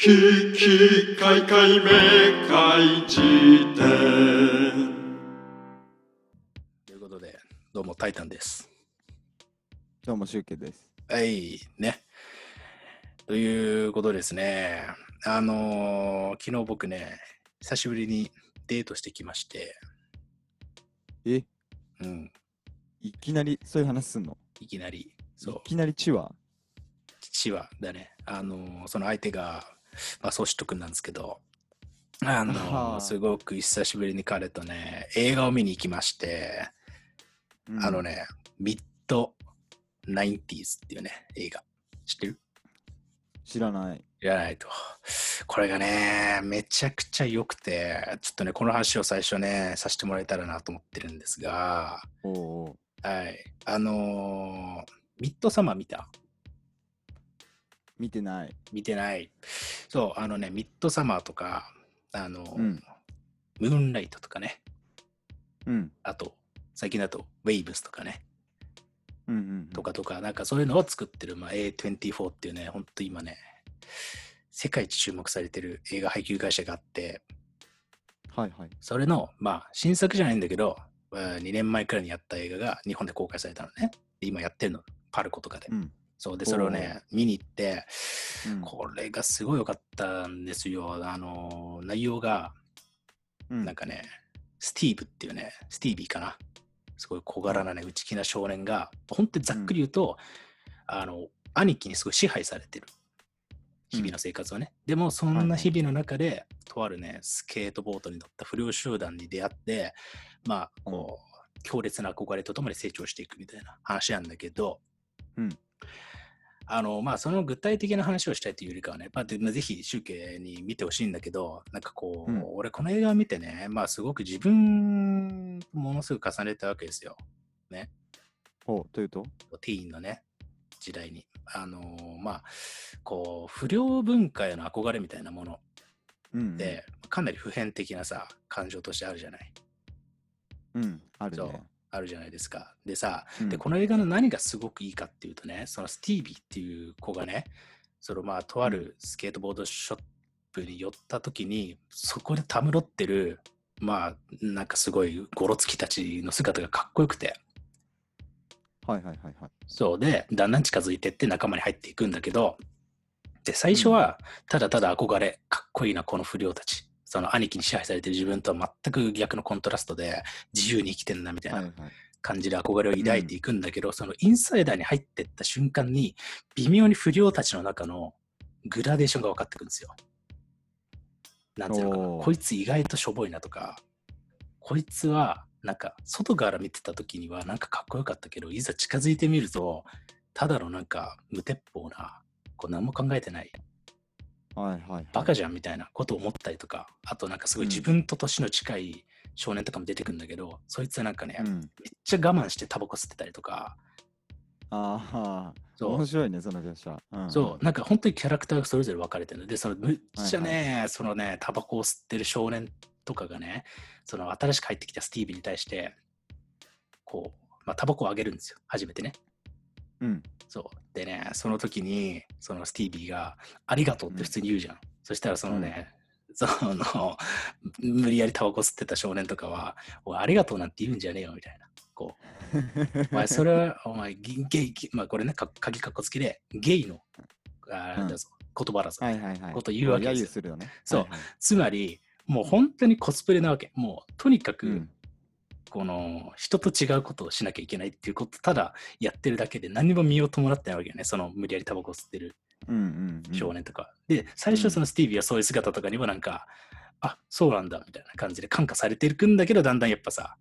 ききかいかいめかいじ典ということで、どうも、タイタンです。どうも、シュウケイです。はい、ね。ということですね。あのー昨日僕ね、久しぶりにデートしてきまして、え、うん、いきなりそういう話すんの？いきなり、そう。い、きなりチワ？父はだね、あのーその相手が、まあ、ソシト君なんですけど、あのすごく久しぶりに彼とね、映画を見に行きまして、うんあの。ね、ミッドナインティーズっていうね、映画。知ってる？知らない。いらないと。これがね、めちゃくちゃ良くて、ちょっとね、この話を最初ね、させてもらえたらなと思ってるんですが、おうおうはい。あのーミッドサマー見た？見てない。見てない。そう、あのね、ミッドサマーとか、あのーうんムーンライトとかね、うん。あと、最近だと、ウェイブスとかね、うんうんうん。とかとか、なんかそういうのを作ってる、まあ、A24 っていうね、ほんと今ね、世界一注目されてる映画配給会社があって、はいはい。それの、まあ、新作じゃないんだけど、2年前くらいにやった映画が日本で公開されたのね。で今やってるの、パルコとかで。うん。そうで、それをね、見に行って、うん。これがすごい良かったんですよ。あの、内容が、うん。なんかね、スティーブっていうね、スティービーかな。すごい小柄なね、内気な少年が、本当にざっくり言うと、あの、兄貴にすごい支配されてる。日々の生活をね。でも、そんな日々の中で、とあるね、スケートボードに乗った不良集団に出会って、まあ、こう、強烈な憧れとともに成長していくみたいな話なんだけど、うんあの、まあ、その具体的な話をしたいというよりかはね、まあ、でぜひ、集計に見てほしいんだけど、なんかこう、うん俺、この映画を見てね、まあ、すごく自分とものすごく重ねたわけですよ。おというと？ティーンのね、時代に。あのーまあ、こう、不良文化への憧れみたいなものうん。で、かなり普遍的なさ、感情としてあるじゃない。うん。あるね。あるじゃないですか。でさ、うんで、この映画の何がすごくいいかっていうとね、そのスティービーっていう子がね、そのまあ、とあるスケートボードショップに寄った時に、そこでたむろってる、まあ、なんかすごいゴロつきたちの姿がかっこよくて、はいはいはいはい。そうで、だんだん近づいてって仲間に入っていくんだけど、で、最初はただただ憧れ、かっこいいな、この不良たち。その兄貴に支配されてる自分とは全く逆のコントラストで自由に生きてんなみたいな。感じで憧れを抱いていくんだけど、そのインサイダーに入ってった瞬間に微妙に不良たちの中のグラデーションが分かってくるんですよ。なんていうのかこいつ意外としょぼいなとか、こいつはなんか外から見てた時にはなんかかっこよかったけど、いざ近づいてみると、ただのなんか無鉄砲な、こう何も考えてない、はいはいはい。バカじゃんみたいなことを思ったりとか、あとなんかすごいうん自分と年の近い少年とかも出てくるんだけど、そいつはなんかね、うん。めっちゃ我慢してタバコ吸ってたりとか、ああ、そう面白いね、その描写。うんそう、なんか本当にキャラクターがそれぞれ分かれてるので、そのむっちゃね、そのね、タバコを吸ってる少年とかがね、その新しく入ってきたスティービーに対して、こう、まあ、タバコをあげるんですよ、初めてね。うん。そう。でね、その時に、そのスティービーが、ありがとうって普通に言うじゃん。そしたらそのね、その、無理やりタバコ吸ってた少年とかは、おいありがとうなんて言うんじゃねえよ、みたいな。こう、お前、それは、お前、ゲイ、まあ、これね、か鍵かっこつきで、ゲイの、あーうんだぞ言葉だぞ。はいはいはい。こと言うわけ揶ですよ揄するよね。そうはいはいつまり、もう本当にコスプレなわけ。もう、とにかく、うん。この、人と違うことをしなきゃいけないっていうこと、ただやってるだけで何も身を伴ってないわけよね。その、無理やりタバコ吸ってるうんうんうん。少年とか。で、最初そのスティービーはそういう姿とかにもなんか、あ、そうなんだ、みたいな感じで感化されていくんだけど、だんだんやっぱさ、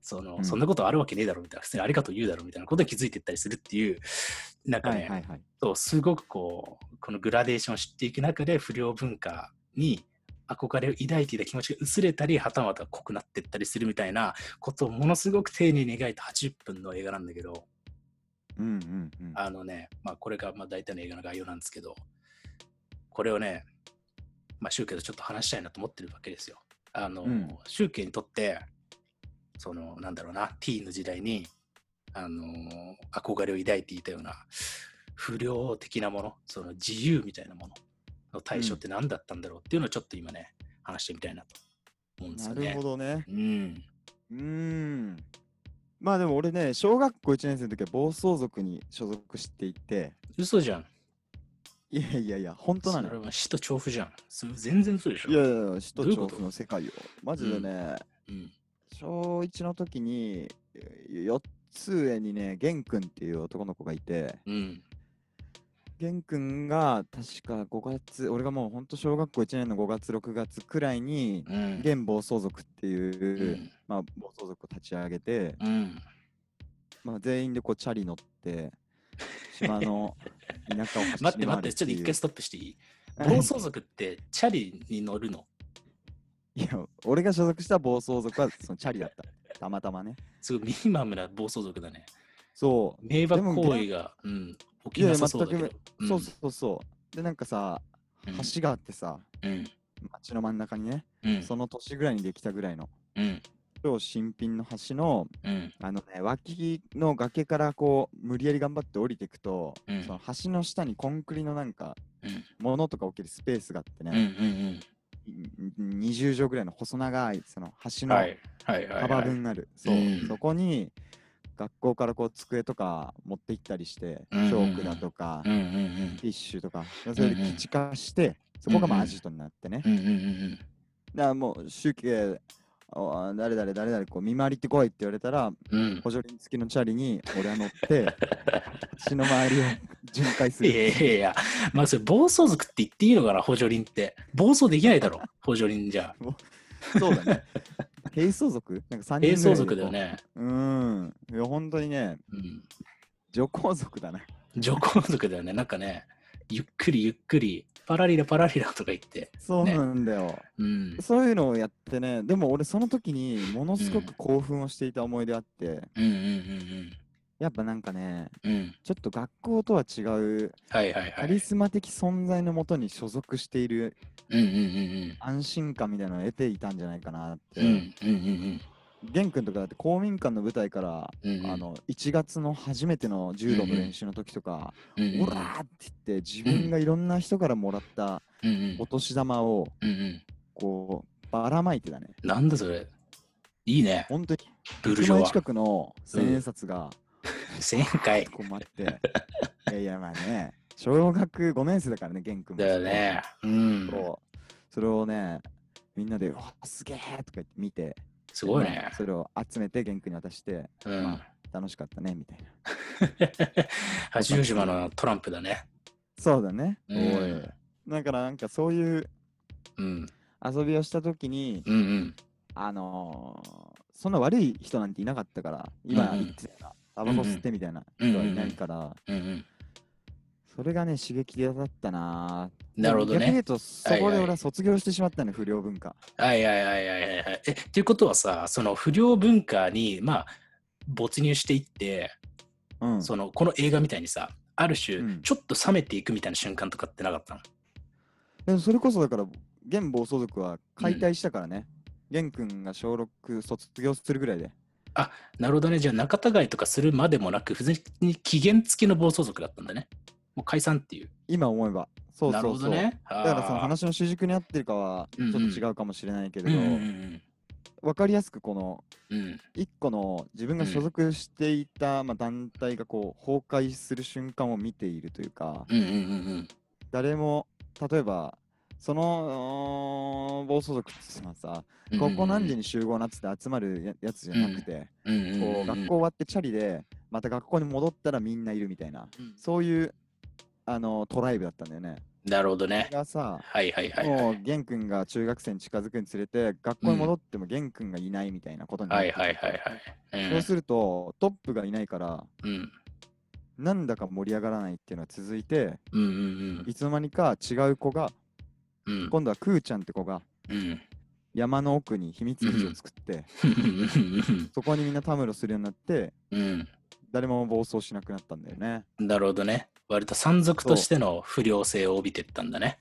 その、うんそんなことあるわけねえだろ、みたいな、普通にありがとう言うだろ、みたいなことに気づいていったりするっていう、なんかね。そうすごくこうこのグラデーションを知っていく中で不良文化に憧れを抱いていた気持ちが薄れたりはたまた濃くなっていったりするみたいなことをものすごく丁寧に描いた80分の映画なんだけど。うんうんうん。あのねまあこれがまあ大体の映画の概要なんですけど。これをねまあ宗教とちょっと話したいなと思ってるわけですよ。あの、うん。宗教にとってそのなんだろうなティーンの時代にあの憧れを抱いていたような不良的なものその自由みたいなものの対象って何だったんだろうっていうのをちょっと今ね、話してみたいなと思うんですよね。なるほどね。うん。うーん。まあでも俺ね、小学校1年生の時は暴走族に所属していて、嘘じゃん。いやいやいや、本当なのよ。それは死と調布じゃん。全然嘘でしょ。いやいやいや、首都どういうこと？調布の世界よ。マジでね、うん。小1の時に、4つ上にね、玄君っていう男の子がいて、うん。玄君が確か5月、俺がもう本当小学校1年の5月、6月くらいに、うん。玄暴走族っていう、うん。まあ、暴走族を立ち上げて、うん。まあ、全員でこうチャリ乗って、島の田舎を走り待って待って、ちょっと一回ストップしていい？はい暴走族ってチャリに乗るの？いや、俺が所属した暴走族はそのチャリだった。たまたまね。すごいミニマムな暴走族だね。そう。迷惑行為が、うん、起きいややないさそうだけど。全そうそうそう。で、なんかさ、うん橋があってさ、うん。街の真ん中にね、うん。その年ぐらいにできたぐらいの、うん。超新品の橋の、うん。あのね、脇の崖からこう、無理やり頑張って降りていくと、うんその橋の下にコンクリのなんか、うん。物とか置けるスペースがあってうん。うね、ん。20畳ぐらいの細長い、その橋のはい。はい。はい。幅はい。分ある。そう、うんそこに、学校からこう机とか持って行ったりして、チうんうんうんョークだとか、うん。うん。ティッシュとか、それで基地化して、そこがまあアジトになってね。うん。うん。うん。だからもう集計、あ誰々誰々こう見回りってこいって言われたら、うん。補助輪付きのチャリに俺は乗って、橋の周りを巡回する。いやいやいや、まあそれ暴走族って言っていいのかな、補助輪って。暴走できないだろ、補助輪じゃ。そうだね。並走族なんか3人族だよね。こう。ん。いや、本当にね、うん。女皇族だね。徐行族だよね。なんかね、ゆっくりゆっくり、パラリラパラリラとか言って。そうなんだよ。うん。そういうのをやってね、でも俺その時にものすごく興奮をしていた思い出あって、うんうんうんやっぱなんかね、うん。うん。ちょっと学校とは違うはいはいはい。カリスマ的存在のもとに所属しているうんうんうん安心感みたいなのを得ていたんじゃないかなって。うん。うんうんうん玄君とかだって公民館の舞台から、うんうんあの1月の初めての柔道の練習の時とか、うんうんって言って自分がいろんな人からもらったうんうんお年玉をうんうん。こうばらまいてたね。なんだそれ。いいね。本当にルール上は。1万円近くの千円札が1000回。こう待って、いやいやまあね、小学5年生だからね、玄君も。だよね。うん。そう。それをね、みんなで、うわ、すげえとか言って見て、すごいねまあ。それを集めて玄君に渡して、うんま。あ、楽しかったね、みたいな。八丈島のトランプだね。そうだね。うん。だからなんかそういううん。遊びをしたときに、うんうん。あのーそんな悪い人なんていなかったから、今うんうん言ってたような、タバコ吸ってみたいな人はいないから、うんうん。それがね、刺激的だったなぁなるほどね。逆に言うと、そこで俺は卒業してしまったね、不良文化。はいはいはいはいはいはい。え、っていうことはさ、その不良文化に、まあ、没入していって、うん。その、この映画みたいにさ、ある種、うんちょっと冷めていくみたいな瞬間とかってなかったの？でもそれこそだから、現暴走族は解体したからね。玄君が小6卒業するぐらいで。なるほどね。じゃあ、仲違いとかするまでもなく、普通に期限付きの暴走族だったんだね。もう解散っていう。今思えば。そうなるそうそう。ほどね。だからその話の主軸に合ってるかはちょっと違うかもしれないけれど、うんうん分かりやすくこの。一個の自分が所属していた、まあ、団体がこう崩壊する瞬間を見ているというか、うんうんうんうん。誰も例えばその暴走族ってのはさ、ここ何時に集合なっつって集まるややつじゃなくて、学校終わってチャリでまた学校に戻ったらみんないるみたいなそういうあのトライブだったんだよね。なるほどね。がさ、はいはいはいはもうい。玄君が中学生に近づくにつれて学校に戻っても玄君がいないみたいなことになはいってはいはいはい。そうするとトップがいないからうんなんだか盛り上がらないっていうのが続いてうんうんいつの間にか違う子がうんうん今度はクーちゃんって子がうん山の奥に秘密基地を作ってそこにみんなたむろするようになってうん誰も暴走しなくなったんだよねなるほどね。割と山賊としての不良性を帯びてったんだね。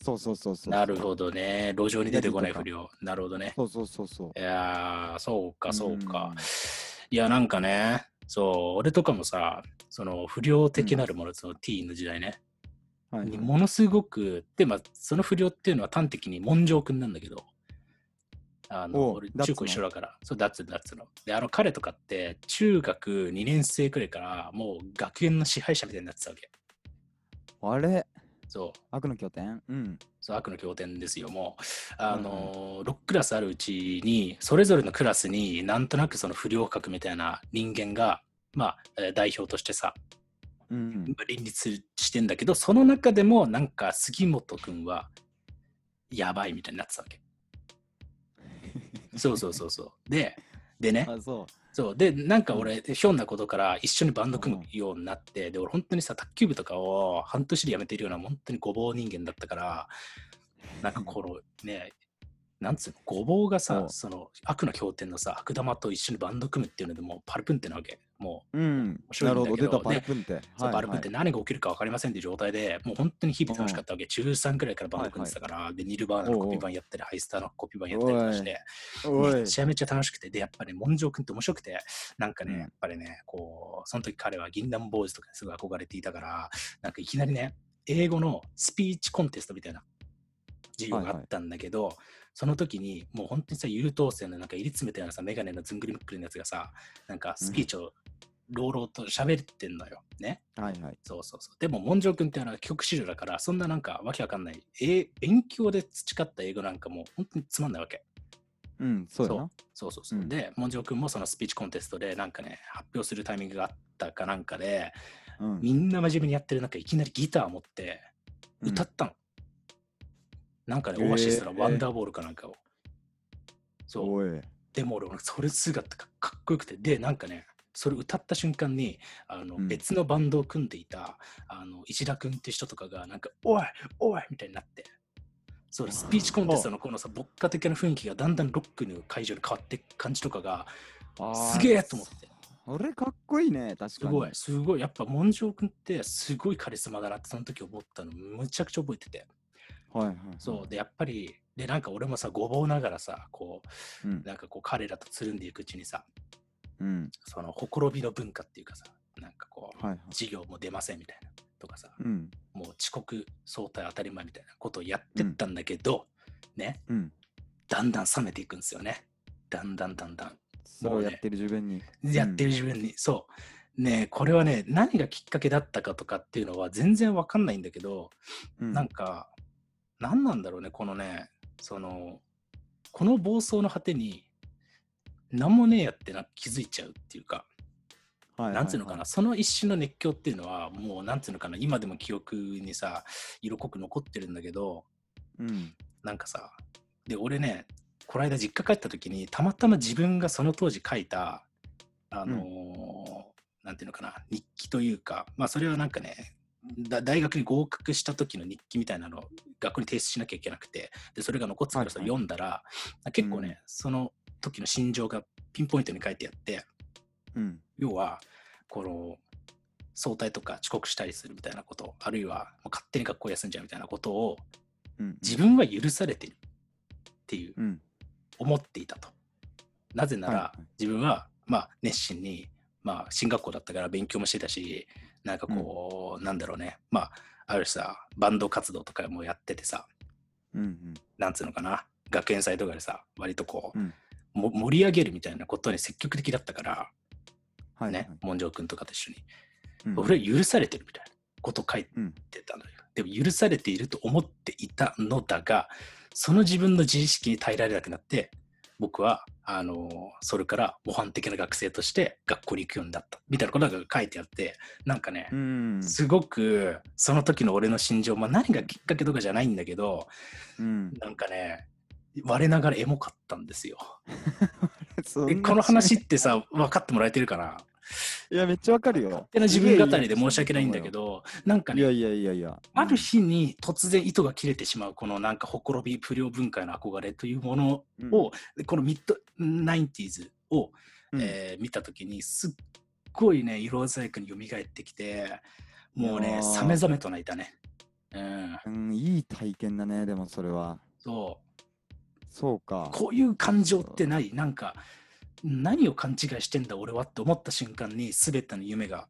そうそうそうそうなるほどね。路上に出てこない不良。なるほどね。そうそうそうそういやー、そうかそうかうん。いや、なんかね、そう、俺とかもさ、その不良的なるもの、そのティーンの時代ね。にものすごく、で、まあ、その不良っていうのは端的に文城くんなんだけど、あの、俺、中高一緒だから、そう、ダッツ、ダッツの。で、あの、彼とかって、中学2年生くらいから、もう学園の支配者みたいになってたわけ。あれ？そう。悪の拠点うん。そう悪の経典ですよ、もう。あのー、6クラスあるうちに、それぞれのクラスになんとなくその不良格みたいな人間が、まあ、えー代表としてさ、うん。林立してんだけど、その中でもなんか杉本くんはやばいみたいになってたわけ。そうそうそうそう。で、でね、あ、そう。そう。で、なんか俺、ひょんなことから一緒にバンド組むようになって、で、俺本当にさ、卓球部とかを半年で辞めてるような、本当にごぼう人間だったから、なんかこのね、なんつうの、ごぼうがさその悪の経典のさ、悪玉と一緒にバンド組むっていうのでもうパルプンってなわけ。もう、うん。白ないるほど、出たパルプンって。そうはいバルプンって何が起きるか分かりませんっていう状態で、もう本当に日々楽しかったわけ。中3くらいからバンド組んでたから、で、ニルバーナのコピー版やったり、ハイスターのコピー版やったりとかして、めちゃめちゃ楽しくて、で、やっぱり、モンジョー君って面白くて、なんかね、うん。やっぱりね、こう、その時彼は銀杏ボーイズとかにすごい憧れていたから、なんかいきなりね、英語のスピーチコンテストみたいな授業があったんだけど、その時に、もう本当にさ、優等生のなんか入り詰めたようなさ、メガネのずんぐりむっくりのやつがさ、なんかスピーチを朗々と喋ってんのよ。ね。はいはい。そうそうそう。でも、モンジョー君ってあの帰国子女だから、そんななんかわけわかんない、え勉強で培った英語なんかもう本当につまんないわけ。うん、そうやな。そうそうそう。うんで、モンジョー君もそのスピーチコンテストでなんかね、発表するタイミングがあったかなんかで、うん。みんな真面目にやってる中、いきなりギター持って歌ったの。なんかね、えーオアシスのワンダーボールかなんかを。そう。でも俺、それ姿がかっこよくて、で、なんかね、それ歌った瞬間にあの、うん別のバンドを組んでいたあの石田君って人とかが、なんか、おいおいみたいになって、そうスピーチコンテストのこのさ、牧歌的な雰囲気がだんだんロックの会場に変わっていく感じとかが、すげえと思って。あれかっこいいね、確かに。すごい、すごい。やっぱ、モンジョー君ってすごいカリスマだなって、その時思ったの、むちゃくちゃ覚えてて。はいはい。そう。で、やっぱり、で、なんか俺もさ、ごぼうながらさ、こうんう、。なんかこう、彼らとつるんでいくうちにさ、うん。その、ほころびの文化っていうかさ、なんかこう、はいはい。授業も出ませんみたいな、とかさ、うん。もう遅刻、早退当たり前みたいなことをやってったんだけど、ね、うん。だんだん冷めていくんですよね。だんだんだんだん。それをやってる自分に。やってる自分に、そう。ねえこれはね、何がきっかけだったかとかっていうのは全然わかんないんだけど、うん。なんか、何なんだろうね、このね、その、この暴走の果てに、何もねえやってな気づいちゃうっていうか、はいはいはいなんつうのかな、その一瞬の熱狂っていうのは、もうなんつうのかな、今でも記憶にさ、色濃く残ってるんだけど、うん。なんかさ、で、俺ね、この間実家帰った時に、たまたま自分がその当時書いた、あのーなんていうのかな、日記というか、まあそれはなんかね、だ大学に合格した時の日記みたいなのを学校に提出しなきゃいけなくて、で、それが残ってたからそれはいはい読んだら、結構ね、うんその時の心情がピンポイントに書いてあって、うん。要は、この、早退とか遅刻したりするみたいなこと、あるいは勝手に学校休んじゃうみたいなことをうん。自分は許されてるっていううん。思っていたと。なぜなら、はいはい自分は、まあ、熱心に、まあ、進学校だったから勉強もしてたし、なんかこう、なんだろうね、まあ、あるしさ、バンド活動とかもやっててさ、うん。うん。なんつうのかな、学園祭とかでさ、割とこう、うんも盛り上げるみたいなことに積極的だったから、はい。ね、モンジョー君とかと一緒に、うん。俺は許されてるみたいなことを書いうん。てたのよ。でも許されていると思っていたのだが、その自分の自意識に耐えられなくなって、僕は、あのそれから模範的な学生として学校に行くようになった。みたいなことが書いてあって、なんかね、うん。すごくその時の俺の心情、まあ何がきっかけとかじゃないんだけど、うん。なんかね、我ながらエモかったんですよ。この話ってさ、分かってもらえてるかな？いや、めっちゃわかるよ。勝手な自分語りで申し訳ないんだけど、なんかね、いやいやいやいや。ある日に突然糸が切れてしまうこのなんかほころび不良文化への憧れというものうんを、このミッドナインティーズを、うんえー見たときにすっごいね色鮮やかに蘇ってきてもうねさめざめと泣いたね。うん、うん、いい体験だね、でもそれは。そうそうか。こういう感情ってない？なんか何を勘違いしてんだ俺はって思った瞬間に全ての夢が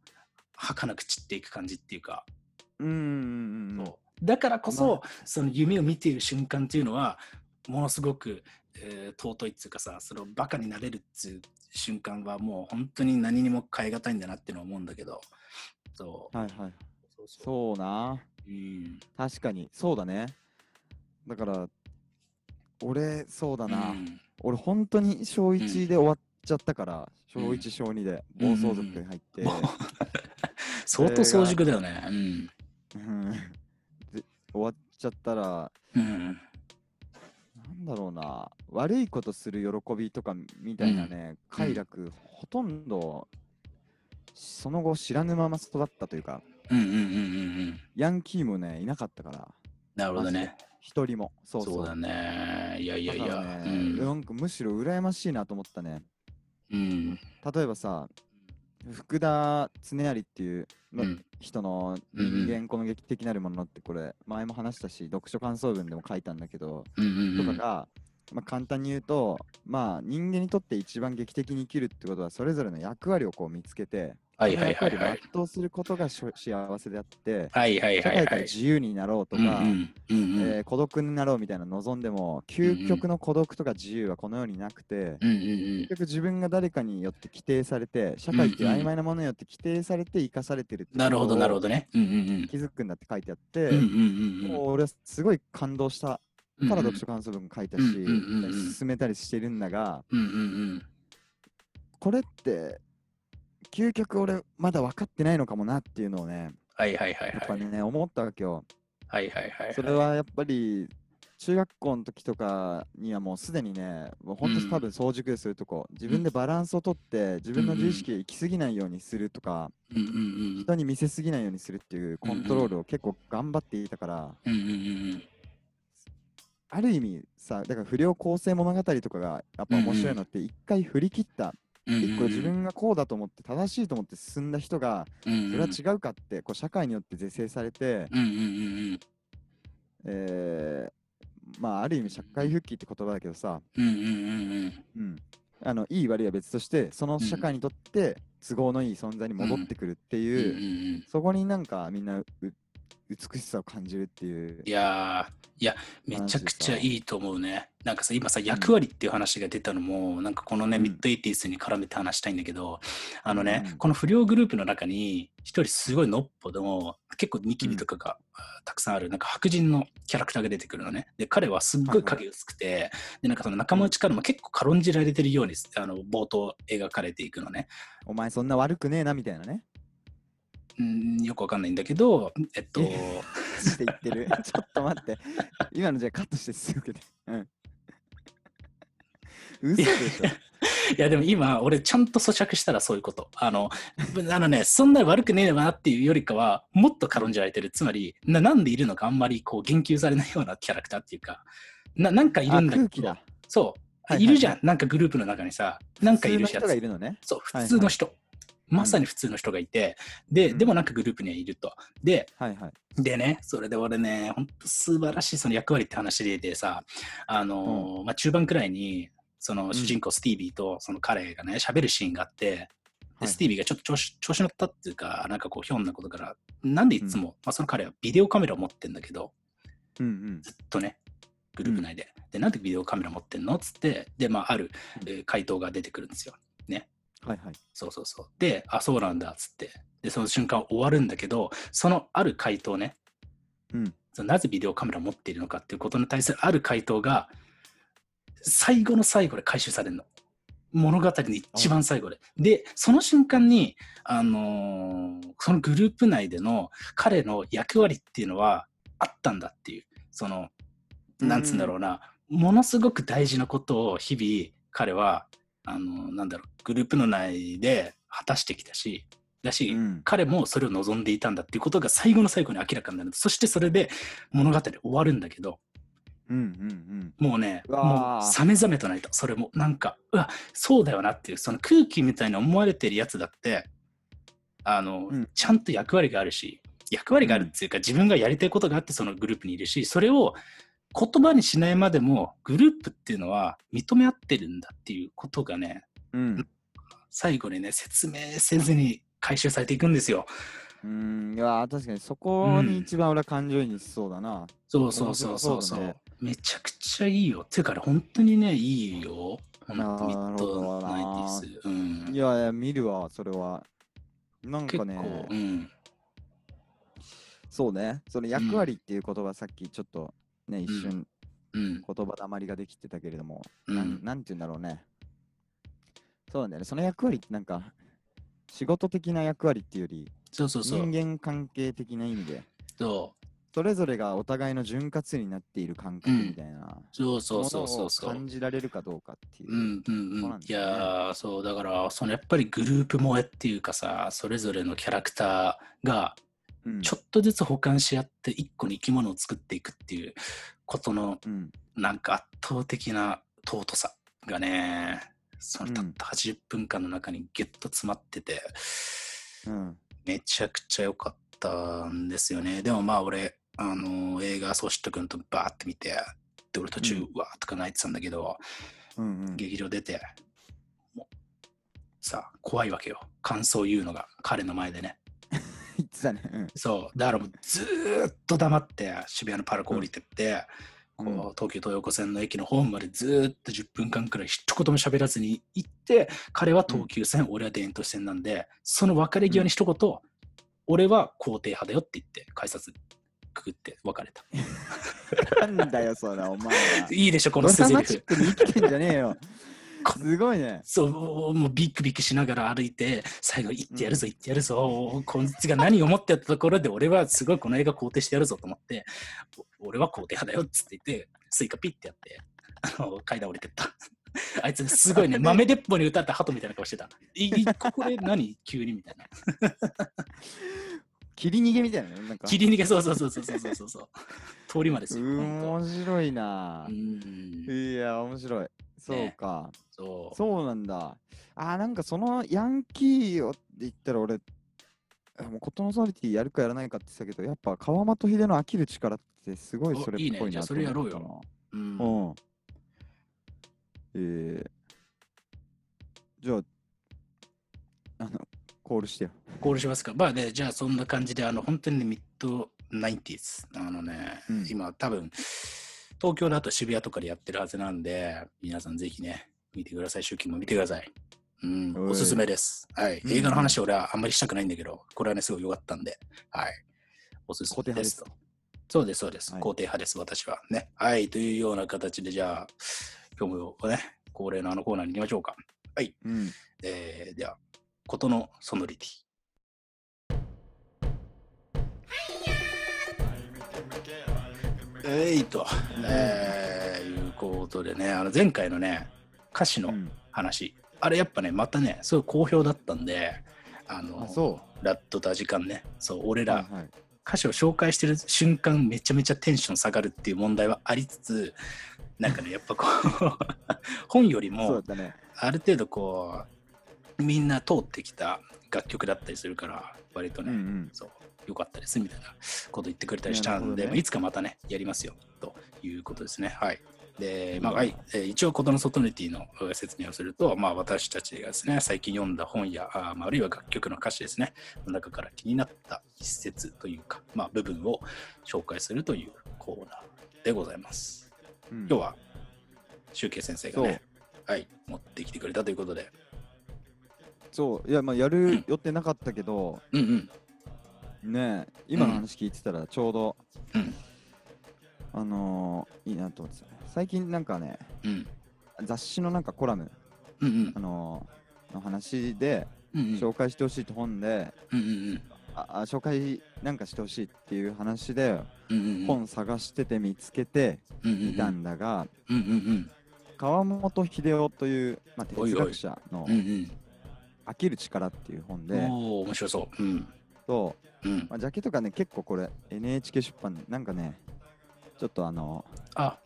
儚く散っていく感じっていうかうんうんうんうん。そうだからこそ、まその夢を見ている瞬間っていうのはものすごく、えー尊いっていうかさそのバカになれるっていう瞬間はもう本当に何にも変え難いんだなっていうのは思うんだけどそうはいはい。そうそそうな。ううん確かに。そうだね。だから、俺、そうだな。うん。俺、本当に小1で終わっちゃったから、小うん。1、小2で暴走族に入って。もう相当早熟だよね。うん。うん。で終わっちゃったら、うんなんだろうな、悪いことする喜びとかみたいなね、快楽、ほとんど、その後知らぬまま育ったというか、うんうんうんうんうん。ヤンキーもね、いなかったから、なるほどね。一人も。そう。そうだねいやいやいだやねうん。なんかむしろ羨ましいなと思ったね。うん。例えばさ、福田恒成っていうのうん。人の人間この劇的なるものってこれ前も話したし読書感想文でも書いたんだけど、うんうんうん。とかが、まあ、簡単に言うとまあ人間にとって一番劇的に生きるってことはそれぞれの役割をこう見つけてはいはいはいはい。することが幸せであってはいはい社会からはいはい自由になろうとか、孤独になろうみたいなの望んでも究極の孤独とか自由はこの世になくて、うんうんうん。結局自分が誰かによって規定されて社会って曖昧なものによって規定されて生かされてるなるほどなるほどどね。うんうん気づくんだって書いてあって、もう俺はすごい感動したうんから読書感想文書いたし、進めたりしてるんだがこれって究極俺まだ分かってないのかもなっていうのをねはいはいはいやっぱはいね思ったわけよ。はいはいはいそれはやっぱり中学校の時とかにはもうすでにね、もう本当うん多分早熟でするとこ、自分でバランスをとって自分の自意識行き過ぎないようにするとか、うんうんうん人に見せすぎないようにするっていうコントロールを結構頑張っていたから、うんうんうんある意味さ、だから不良構成物語とかがやっぱ面白いのって一回振り切った、うん一個自分がこうだと思って正しいと思って進んだ人が、うんそれは違うかってこう社会によって是正されて、えーまあある意味社会復帰って言葉だけどさ、あのいい悪いは別としてその社会にとって都合のいい存在に戻ってくるっていう、うん。そこになんかみんなう美しさを感じるっていう。いやーいやめちゃくちゃいいと思うね。なんかさ今さ役割っていう話が出たのも、なんかこのね、うん。ミッドエイティスに絡めて話したいんだけどあのね、うん。この不良グループの中に一人すごいのっぽでも結構ニキビとかが、あたくさんある。なんか白人のキャラクターが出てくるのね。で彼はすっごい影薄くて、でなんかその仲間内からも結構軽んじられてるようにあの冒頭描かれていくのね。お前そんな悪くねえなみたいなねうんよくわかんないんだけどえっと。えして言ってる。ちょっと待って。今のじゃあカットしてすぐでうん。嘘でしょ。いやでも今俺ちゃんと咀嚼したらそういうこと。あのあのねそんなに悪くねえなっていうよりかはもっと軽んじられてる。つまりななんでいるのかあんまりこう言及されないようなキャラクターっていうか。ななんかいるんだけど。あ空気だ。そう、はいはいい。るじゃん。なんかグループの中にさ。なんかいる普通の人がいるのね。そうはい普通の人、まさに普通の人がいて、でうん。でもなんかグループにはいると。ではいはい。でね、それで俺ね、本当素晴らしいその役割って話ででさ、あのーまあ、中盤くらいに、その主人公スティービーとその彼がね、喋るシーンがあって、ではい。スティービーがちょっと調子調子乗ったっていうか、なんかこう、ひょんなことから、なんでいつも、まあ、その彼はビデオカメラを持ってんだけど、うんうん。ずっとね、グループ内で。で、なんでビデオカメラ持ってんのっつって、で、まあ、ある、えー回答が出てくるんですよ。ね。はいはいそうそうそう。で、あ、そうなんだっつって。で、その瞬間終わるんだけど、そのある回答ね、うんそのなぜビデオカメラを持っているのかっていうことに対するある回答が、最後の最後で回収されるの。物語の一番最後で。で、その瞬間に、あのーそのグループ内での彼の役割っていうのはあったんだっていう、その、なんつうんだろうな、ものすごく大事なことを日々彼は、あのなんだろう、グループの内で果たしてきたし、だし、うん彼もそれを望んでいたんだっていうことが最後の最後に明らかになる。そしてそれで物語終わるんだけど、うんうんもうね、うわもうーさめざめと泣いた。それもなんか、うわ、そうだよなっていう、その空気みたいに思われてるやつだって、あの、うんちゃんと役割があるし、役割があるっていうか、自分がやりたいことがあってそのグループにいるし、それを言葉にしないまでも、グループっていうのは認め合ってるんだっていうことがね、うんうん最後にね、説明せずに回収されていくんですよ。うん、いやー、確かにそこに一番俺は感情移入しそうだな。そうそうそうそうそう、そうだねめちゃくちゃいいよ。ていうかね、本当にね、いいよ。ミッなるほドナイティース。うん。いやいや、見るわ、それは。なん結構、かね、うん。そうね、その役割っていう言葉、さっきちょっとね、一瞬うん。言葉だまりができてたけれども、うん。なんなんて言うんだろうね。そうなんだよね、その役割ってなんか、仕事的な役割っていうより、そうそうそう。人間関係的な意味で、そそれぞれがお互いの潤滑油になっている感覚みたいな、うそうそうそうそうそう。感じられるかどうかっていう。うんうんうん。ねやー、そう、だから、そのやっぱりグループ萌えっていうかさ、それぞれのキャラクターが、うんちょっとずつ補完し合って、一個の生き物を作っていくっていうことの、うんなんか圧倒的な尊さがね、そのたっうんた80分間の中にギュッと詰まってて、うんめちゃくちゃ良かったんですよね。でもまあ俺、あの映画、ソシット君とバーって見て、で、俺途中、うんわーとか泣いてたんだけど、うんうん劇場出て、さあ、怖いわけよ。感想言うのが、彼の前でね。言ってたね。うんそう、だからもうずーっと黙って渋谷のパルコ降りてって、うんこう東急東横線の駅のホームまでずーっと10分間くらい一言も喋らずに行って、彼は東急線、俺は田園都市線なんで、その別れ際に一言、俺は肯定派だよって言って、改札くぐって別れた。なんだよ、それ、お前は。いいでしょ、このド捨て台生きてんじゃねえよ。こ すごいね。そう、もうビクビクしながら歩いて、最後、行ってやるぞ、行ってやるぞ、こいつが何を思ってやったところで、俺はすごいこの映画肯定してやるぞと思って、お俺は肯定派だよっつって言って、スイカピッてやって、あの階段降りてった。あいつすごいね、豆鉄砲に歌った鳩みたいな顔してた。いいこれ何？急にみたいな。切り逃げみたいなね。なんか切り逃げ、そうそうそうそうそうそうそう。通り魔ですよ。面白いなう。ん。いや、面白い。そうか。そう。そうなんだ。あー、なんかそのヤンキーをって言ったら俺、あもうコットンソリティやるかやらないかって言ってたけど、やっぱ川本秀の飽きる力ってすごいそれっぽいなおいいねじゃあそれやろうようん。うん。えー、じゃあ、あの、コールしてよ。コールしますか。まあね、じゃあそんな感じで、あの、本当にね、ミッドナインティーズ、あのね、うん今多分、東京だと渋谷とかでやってるはずなんで、皆さんぜひね、見てください。集金も見てください。うん、おすすめです。はい。うん映画の話俺はあんまりしたくないんだけど、これはね、すごい良かったんで、はい。おすすめですと。そうです、そうです。はい肯定派です、私は。ね。はい。というような形で、じゃあ、今日もね、恒例のあのコーナーに行きましょうか。うん。えー、では、ことのソノリティ。えいと、えー、いうことでね、あの前回のね、歌詞のうん。話、あれやっぱね、またね、すごい好評だったんで、あの、あ、そラットと時間ね、そう、俺う。ら、はいはい。歌詞を紹介してる瞬間めちゃめちゃテンション下がるっていう問題はありつつなんかね やっぱこう本よりもね。ある程度こうみんな通ってきた楽曲だったりするから割とね、うんうん。そうよかったですみたいなこと言ってくれたりしたんで、ね。まあいつかまたねやりますよということですね。はい。でまあはい。えー一応ことのソトニティのえー説明をすると、まあ、私たちがですね最近読んだ本やあ,、まあ、あるいは楽曲の歌詞ですねの中から気になった一節というか、まあ、部分を紹介するというコーナーでございます。うん。今日は集計先生がねはい持ってきてくれたということで。そう、いや、まあ、やる予定なかったけど、うんうんねえ、今の話聞いてたら、ちょうど、うんあのーいいなと思ってた。最近なんかね、うん雑誌のなんかコラム、うんうん。あのーの話で、うんうん。紹介してほしいって本で、うんうんああ紹介なんかしてほしいっていう話で、うんうんうん。本探してて見つけてうんうんうん見たんだが、うんうん川本秀夫という、まあ、哲学者のうんうん「飽きる力」っていう本うんで、面白そう。うん。と、うん。まあ、ジャケとかね結構これ NHK 出版なんかねちょっとあのあ。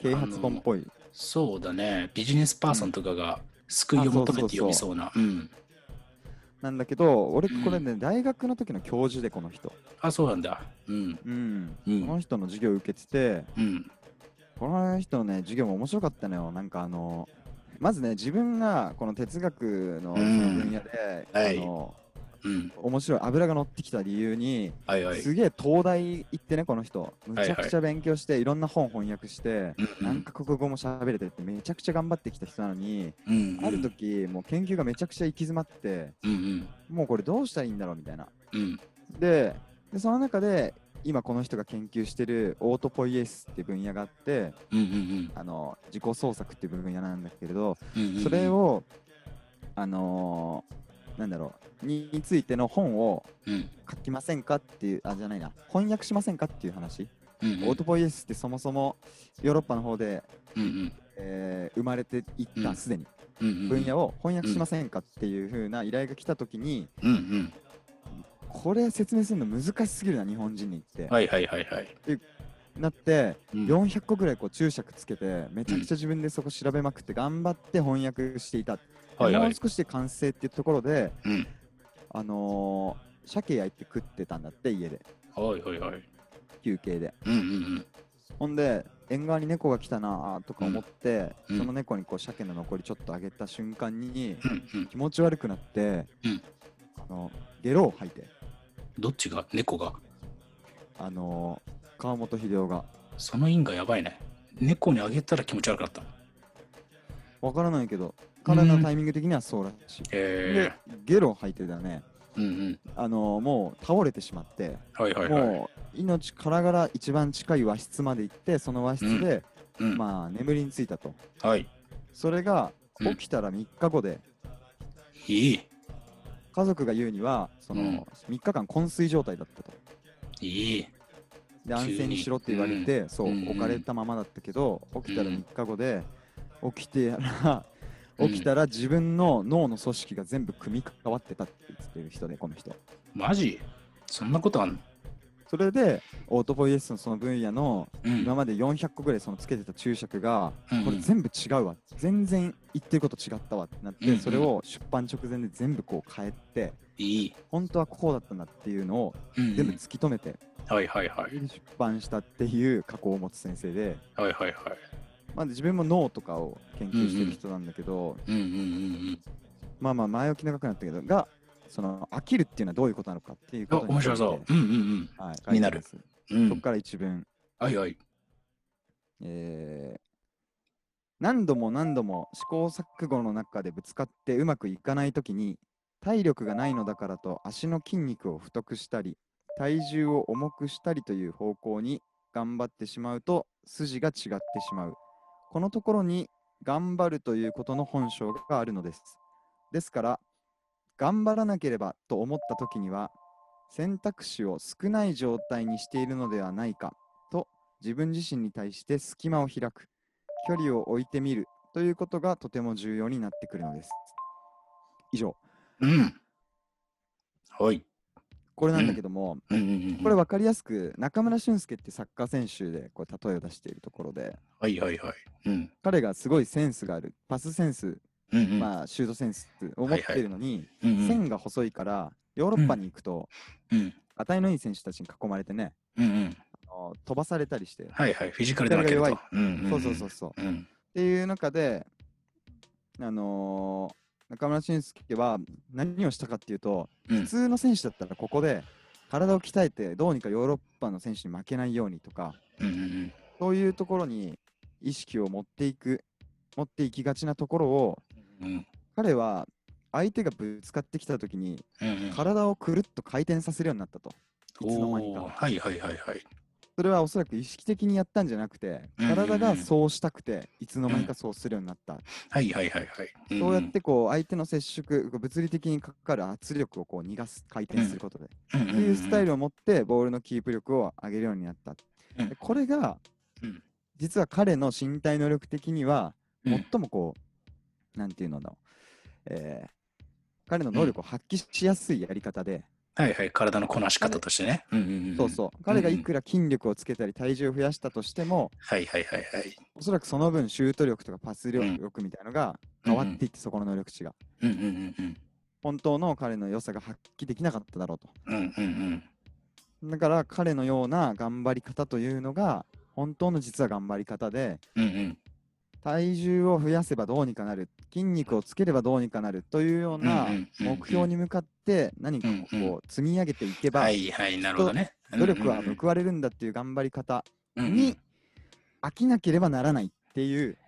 啓発本っぽい。そうだね。ビジネスパーソンとかが救いを求めて読みそうな。うん。なんだけど俺うんこれね、大学の時の教授でこの人、あそうなんだ。うん。うん。うん。この人の授業を受けててうん。この人のね授業も面白かったのよ。なんかあのまずね自分がこの哲学の分野で、はい。あのうん。面白い油が乗ってきた理由に、はいはい。すげえ東大行ってねこの人むちゃはいくちゃ勉強して、いろんな本翻訳して、うん何カ国語も喋れてってめちゃくちゃ頑張ってきた人なのに、うん。ある時もう研究がめちゃくちゃ行き詰まってうんうん。もうこれどうしたらいいんだろうみたいなうん。ででその中で今この人が研究してるオートポイエスっていう分野があってうんうんあの自己創作っていう分野なんだけれどうんうん。それ、をあのーなんだろうにについての本をうん。書きませんかっていうあじゃないな翻訳しませんかっていう話、うんうん。オートポイエスってそもそもヨーロッパの方で、うんうん。えー生まれていっうんたすでにうんうん。分野を翻訳しませんかっていう風な依頼が来た時にうんうん。これ説明するの難しすぎるな日本人にって、はいはいはいはい。なってうん400個ぐらいこう注釈つけてめちゃくちゃ自分でそこ調べまくって頑張って翻訳していた、はいはい。もう少しで完成っていうところでうん。あのー、鮭焼いて食ってたんだって家ではいはいはい。休憩でうんうんほんで縁側に猫が来たなーとか思って、うんその猫にこう鮭の残りちょっとあげた瞬間にうん。うん気持ち悪くなって、うんあのゲロを吐いてどっちが？猫が？あのー、川本秀夫がその因果やばいね。猫にあげたら気持ち悪かった。わからないけど彼のタイミング的にはそうらしい、へでゲロを吐いてたねえ。うんうん。あのー、もう倒れてしまって、はいはいはい。もう命からがら一番近い和室まで行ってその和室で、うん。まあ眠りについたとはい。それがうん起きたら3日後で、いい。家族が言うにはその、うん3日間昏睡状態だったといい。で安静にしろって言われて、そう、うん置かれたままだったけど起きたらうん3日後で起きてやらうん起きたら自分の脳の組織が全部組み変わってたって言ってる人でこの人。マジ？そんなことあんの？それでオートポイエスのその分野のうん。今まで400個ぐらいそのつけてた注釈が、うん。これ全部違うわ。全然言ってること違ったわってなって、それを出版直前で全部こう変えていい。本当はこうだったんだっていうのを全部突き止めて、はいはいはい。出版したっていう過去を持つ先生で、はいはいはい。まあ、自分も脳とかを研究してる人なんだけど、うんうんうんまあまあ前置き長くなったけどがその飽きるっていうのはどういうことなのかっていうこと面白そう。うんうんう、はい、気になる。うん。そこから一文、はいはい。えー何度も何度も試行錯誤の中でぶつかってうまくいかないときに体力がないのだからと足の筋肉を太くしたり体重を重くしたりという方向に頑張ってしまうと筋が違ってしまうこのところに頑張るということの本性があるのですですから頑張らなければと思ったときには選択肢を少ない状態にしているのではないかと自分自身に対して隙間を開く距離を置いてみるということがとても重要になってくるのです以上うん。はい。これなんだけども。これ分かりやすく中村俊輔ってサッカー選手でこう例えを出しているところではいはいはい。うん。彼がすごいセンスがあるパスセンス、うんうん。まあ、シュートセンスを持っているのに、うんうん線が細いからヨーロッパに行くと、うん。値のいい選手たちに囲まれてねうんうん。あの飛ばされたりして、はいはい。フィジカルで負けると。フィジカうんうんんそうそうそうそううん。っていう中で、あのー中村俊輔は何をしたかっていうと、うん普通の選手だったらここで体を鍛えてどうにかヨーロッパの選手に負けないようにとかそういうところに意識を持っていく持っていきがちなところをうん。彼は相手がぶつかってきた時に。体をくるっと回転させるようになったといつの間にかはいはいはいはい。それはおそらく意識的にやったんじゃなくて体がそうしたくていつの間にかそうするようになった。はいはいはいはい。んそうやってこう相手の接触、物理的にかかる圧力をこう逃がす、回転することで、うん。っていうスタイル。ルを持ってボールのキープ力を上げるようになった。これがうん。実は彼の身体能力的にはうん。最もこう、なんていうのだろう、えー彼の能力を発揮しやすいやり方で、はいはい。体のこなし方としてね。そうそう、彼がいくら筋力をつけたり体重を増やしたとしても、はいはいはいはい。おそらくその分シュート力とかパスうん力みたいのが変わっていって、そこの能力値が。うんうんうんうん。本当の彼の良さが発揮できなかっただろうと。うんうんうん。だから彼のような頑張り方というのが本当の実は頑張り方でうんうん。体重を増やせばどうにかなる筋肉をつければどうにかなるというような目標に向かって何かこう積み上げていけばはいはい、なるほどね。努力は報われるんだっていう頑張り方に飽きなければならないっていう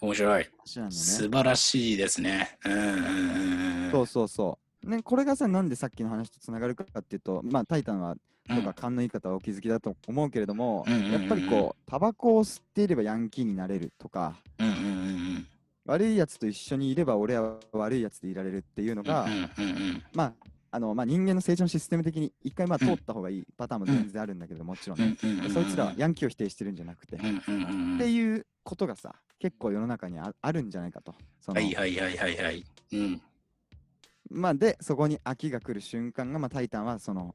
面白い。素晴らしいですね。うん。そうそうそう。ね、これがさ、なんでさっきの話とつながるかっていうと、まあ、タイタンはとか勘のいい方はお気づきだと思うけれども、うんうんうんうんやっぱりこう、タバコを吸っていればヤンキーになれるとか、うんうんうんうん。悪いやつと一緒にいれば俺は悪いやつでいられるっていうのが、うんうんうんまあ、あのまあ、人間の成長のシステム的に一回まあうん通った方がいいパターンも全然あるんだけど、もちろんね。うんそいつらはヤンキーを否定してるんじゃなくて、っていうことがさ、結構世の中にああるんじゃないかと。そのはいはいはいはいはい。うん。まあ、で、そこに飽きが来る瞬間が、まあ、タイタンはその、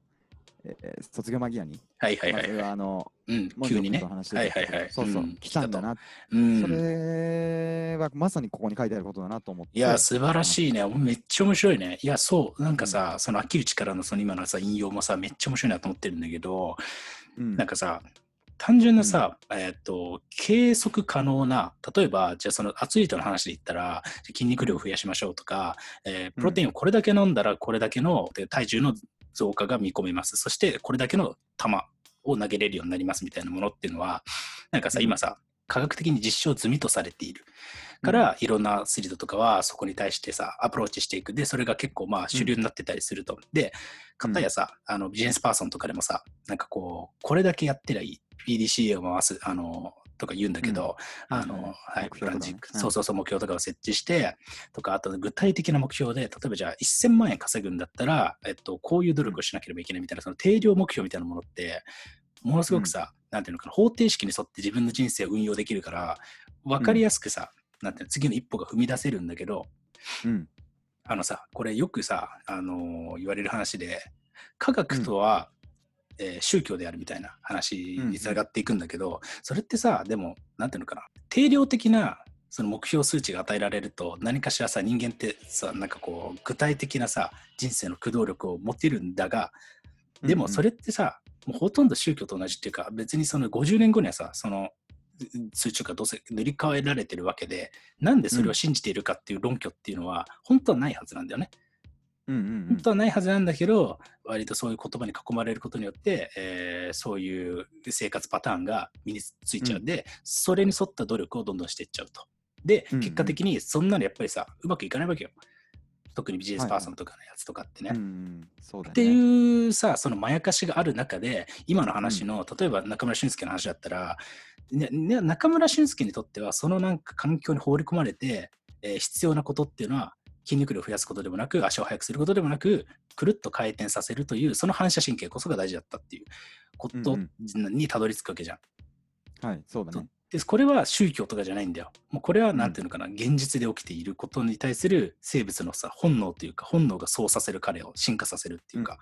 えー卒業間際に、はいはいはいは。はいあの、うん、急にね。君と話してはいはいはい。そうそう、ん来たんだ。な、うん。それはまさにここに書いてあることだなと思って。いや、素晴らしいね。めっちゃ面白いね。いや、そう、なんかさ、その飽きる力のその今のさ、引用もさ、めっちゃ面白いなと思ってるんだけど、うん、なんかさ、単純なさ、えーっと、計測可能な、例えば、じゃあそのアスリートの話で言ったら、筋肉量を増やしましょうとか、えープロテインをこれだけ飲んだら、これだけので体重の増加が見込めます。そして、これだけの球を投げれるようになりますみたいなものっていうのは、なんかさ、うん今さ、科学的に実証済みとされている。から、いろんなアスリートとかはそこに対してさ、アプローチしていく。で、それが結構まあ主流になってたりすると。で、かたやさ、あのビジネスパーソンとかでもさ、なんかこう、これだけやってりゃいい。PDCA を回す、あの、とか言うんだけど、うん。あの、うんはい、プランジック、うんそうそうそう、目標とかを設置して、とか、あと具体的な目標で、例えばじゃあ1000万円稼ぐんだったら、えっと、こういう努力をしなければいけないみたいな、その定量目標みたいなものって、ものすごくさ、なんていうのかな、方程式に沿って自分の人生を運用できるから、わかりやすくさ、なんていうの、次の一歩が踏み出せるんだけど、うん、あのさ、これよくさ、あのー言われる話で、科学とは、えー宗教であるみたいな話につながっていくんだけど、それってさ、でも、なんていうのかな、定量的なその目標数値が与えられると、何かしらさ、人間ってさ、なんかこう、具体的なさ、人生の駆動力を持てるんだが、でもそれってさ、もうほとんど宗教と同じっていうか、別にその50年後にはさ、その数値がどうせ塗り替えられてるわけで、なんでそれを信じているかっていう論拠っていうのは、本当はないはずなんだよね。うんうんうん本当はないはずなんだけど、割とそういう言葉に囲まれることによって、えーそういう生活パターンが身についちゃうんで、それに沿った努力をどんどんしていっちゃうと。で、うんうん結果的にそんなのやっぱりさ、うまくいかないわけよ。特にビジネスパーソンとかのやつとかってね。うん。っていうさ、そのまやかしがある中で、今の話の、例えば中村俊輔の話だったら、ねね、中村俊輔にとっては、そのなんか環境に放り込まれて、えー必要なことっていうのは、筋肉量を増やすことでもなく、足を速くすることでもなく、くるっと回転させるという、その反射神経こそが大事だったっていうことうんにたどり着くわけじゃん。はい、そうだね。で、これは宗教とかじゃないんだよ。もうこれはなんていうのかな、現実で起きていることに対する生物のさ、本能というか、本能がそうさせる彼を進化させるっていうか、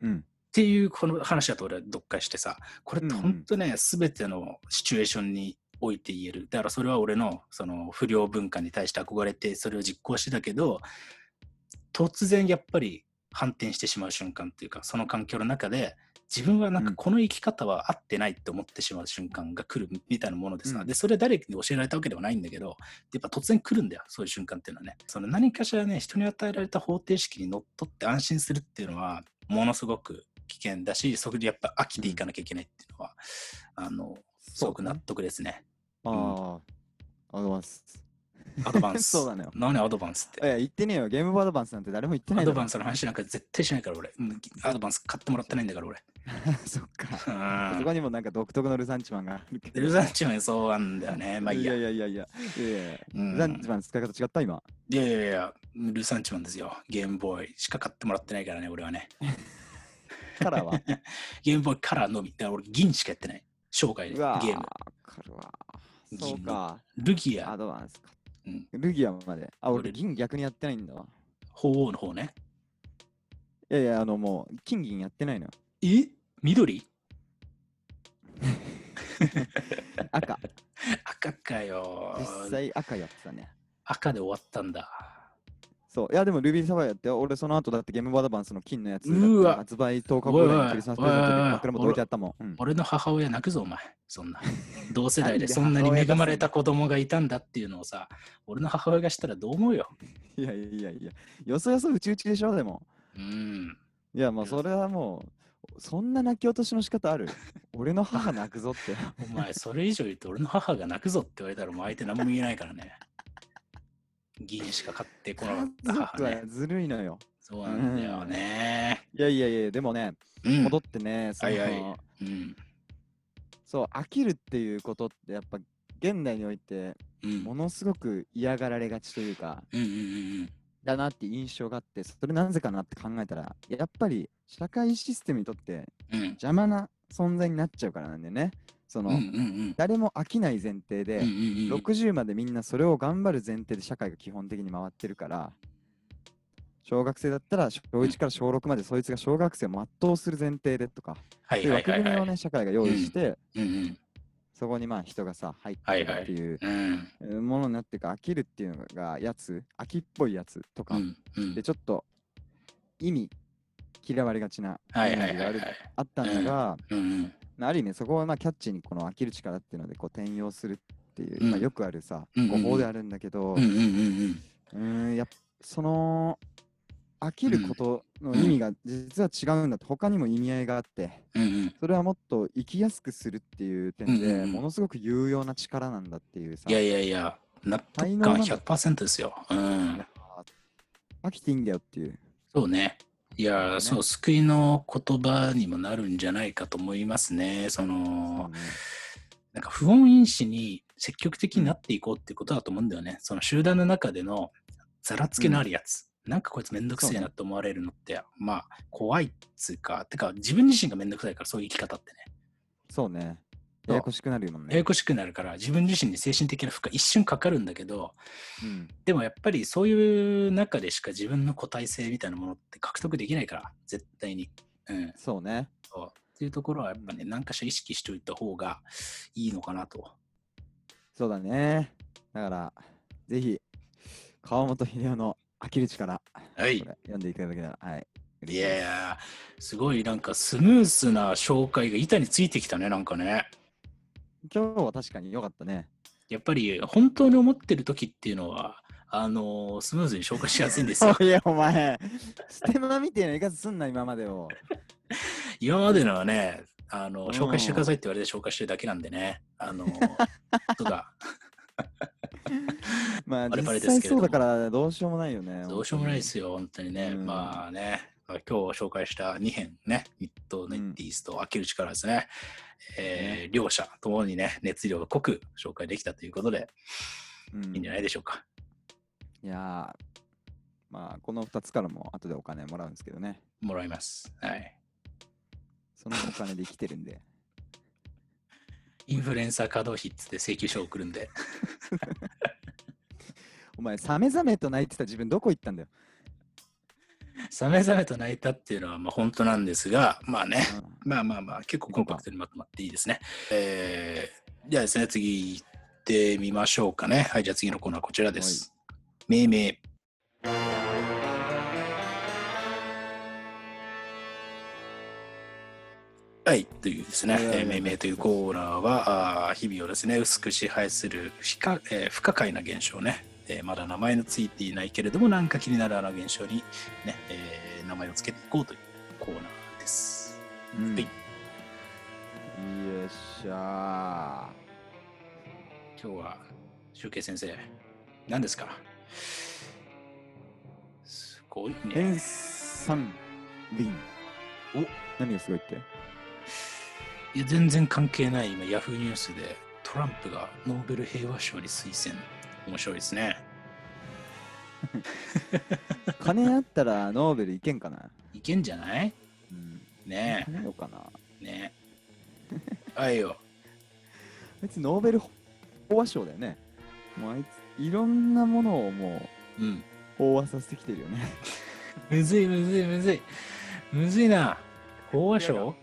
うん。っていうこの話だと俺は読解してさ、これってうんうん本当ね、すべてのシチュエーションにおいて言える。だからそれは俺のその不良文化に対して憧れてそれを実行してたけど、突然やっぱり反転してしまう瞬間っていうか、その環境の中で、自分はなんかこの生き方は合ってないって思ってしまう瞬間が来るみたいなものでさ、うんで、それは誰に教えられたわけではないんだけど、やっぱ突然来るんだよ、そういう瞬間っていうのはね。その何かしらね、人に与えられた方程式にのっとって安心するっていうのは、ものすごく危険だし、そこでやっぱ飽きていかなきゃいけないっていうのは、あの、すごく納得ですね。ああ、アドバンス。アドバンス。そうだね何アドバンスって？え、言ってねえよ。ゲームアドバンスなんて誰も言ってないだろアドバンスの話なんか絶対しないから俺。うんアドバンス買ってもらってないんだから俺。そっか。うんそこにもなんか独特のルサンチマンがあるけど。ルザンチマンそうなんだよね。まあいいや。いやいやいやいや。いやいやいやうんルサンチマンの使い方違った今？いやいやいや、ルサンチマンですよ。ゲームボーイしか買ってもらってないからね、俺はね。カラーは？ゲームボーイカラーのみ。だから俺、銀しかやってない。生涯でうわゲーム。カルは。そうか。ルギア、アドバンスか。うん、ルギアまで。あ、俺俺銀逆にやってないんだわ。鳳凰の方ね。いやいや、あのもう、金銀やってないのよ。え？緑？赤。赤かよ。実際赤やってたね。赤で終わったんだ。そう。いや、でも、ルビーサファイアって、俺その後だってゲームボーイアドバンスの金のやつ発売10日後にクリスマスプレゼントおいおいおいで枕元置いてあったもん。うん俺の母親泣くぞ、お前。そんな。同世代でそんなに恵まれた子供がいたんだっていうのをさ、俺の母親がしたらどう思うよ。いやいやいやいや、よそよそ打ち打ちでしょ、でも。うん。いや、もうそれはもう、そんな泣き落としの仕方ある？俺の母泣くぞって。お前、それ以上言うと俺の母が泣くぞって言われたらもう相手何も言えないからね。銀しか買ってこなかった。ずるいのよ。そうなんだよね。いやいやいや、でもね、うん。戻ってね、その、はいはいうん。そう、飽きるっていうことって、やっぱ、現代において、うん。ものすごく嫌がられがちというか、うんうんうんだなって印象があって、それなぜかなって考えたら、やっぱり社会システムにとってうん。うん。邪魔な存在になっちゃうからなんだよね。その、うんうんうん。誰も飽きない前提で、うんうんうん60までみんなそれを頑張る前提で社会が基本的に回ってるから、小学生だったら小1から小6までそいつが小学生を全うする前提でとか、はいそういうはいはいはい。枠組みをね、社会が用意して、うんうん。そこにまあ人がさ、入ってるっていうものになってか、飽きるっていうのがやつ、飽きっぽいやつとか、うんうんで、ちょっと意味嫌われがちなはいイメージが。あったんだが、うんうん。ある意味そこをまあキャッチにこの飽きる力っていうのでこう転用するっていう、うんまあ、よくあるさ、うんうんうん誤報であるんだけど、うんやその飽きることの意味が実は違うんだって、他にも意味合いがあって、うん。うんうん。それはもっと生きやすくするっていう点で、うんうんうんものすごく有用な力なんだっていうさ、いやいやいや、納得感100%ですよ。うん。飽きていいんだよっていう。そうね。いや、そう、救いの言葉にもなるんじゃないかと思いますね。その、ねなんか不穏因子に積極的になっていこうっていうことだと思うんだよね。その集団の中でのざらつけのあるやつ。なんかこいつめんどくせえなって思われるのって、まあ怖いっつうか、てか自分自身がめんどくさいからそういう生き方ってね。そうね。ややこしくなるもんね。ややこしくなるから自分自身に精神的な負荷一瞬かかるんだけど、うん、でもやっぱりそういう中でしか自分の個体性みたいなものって獲得できないから、絶対に。うん。そうね。そうっていうところはやっぱね、何かしら意識しておいた方がいいのかなと。そうだね。だから、ぜひ、川本秀夫の飽きる力、はい。読んでいただけたら、はい。いやいや、すごいなんかスムースな紹介が板についてきたね、なんかね。今日は確かに良かったね。やっぱり本当に思ってる時っていうのは、あのースムーズに紹介しやすいんですよ。いや、お前、ステマみてえな言い方すんな、今までを。今までのはね、あのうん紹介してくださいって言われて紹介してるだけなんでね。あのーとか、まあ、バレバレ実際ですけれどもそうだから、どうしようもないよね。どうしようもないですよ、本当にね。うんまあね、まあ今日紹介した2編ね、ミッドネッティースと飽きる力ですね。えー両者ともにね、熱量が濃く紹介できたということで、うん。いいんじゃないでしょうか。いやーまあ、この2つからも後でお金もらうんですけどね。もらいます。はい。そのお金で生きてるんで。インフルエンサー稼働費っつって請求書を送るんで。お前、サメザメと泣いてた自分どこ行ったんだよ。サメザメと泣いたっていうのはまあ本当なんですが、まあね、うんまあまあまあ、結構コンパクトにまとまっていいですね。えー、じゃあですね、次行ってみましょうかね。はい、じゃあ次のコーナーこちらです。命名。はい、というですね、はいはいはいえー命名というコーナーは、あー日々をですね、薄く支配する不可,、えー不可解な現象ね、えーまだ名前のついていないけれども、なんか気になるあの現象に、ねえー名前をつけていこうというコーナーです。うんはいよっしゃ今日は、集計先生、何ですか？すごいー。ね。天三輪。お何がすごいって？いや全然関係ない今ヤフーニュースでトランプがノーベル平和賞に推薦面白いですね。金あったらノーベルいけんかな、いけんじゃない？うん、ね金ようかな？えねえ。はいよ。別にノーベル飽和賞だよね。もうあいついろんなものをもうん。う飽和させてきてるよね。むずいむずいむずい。むずいな。飽和賞？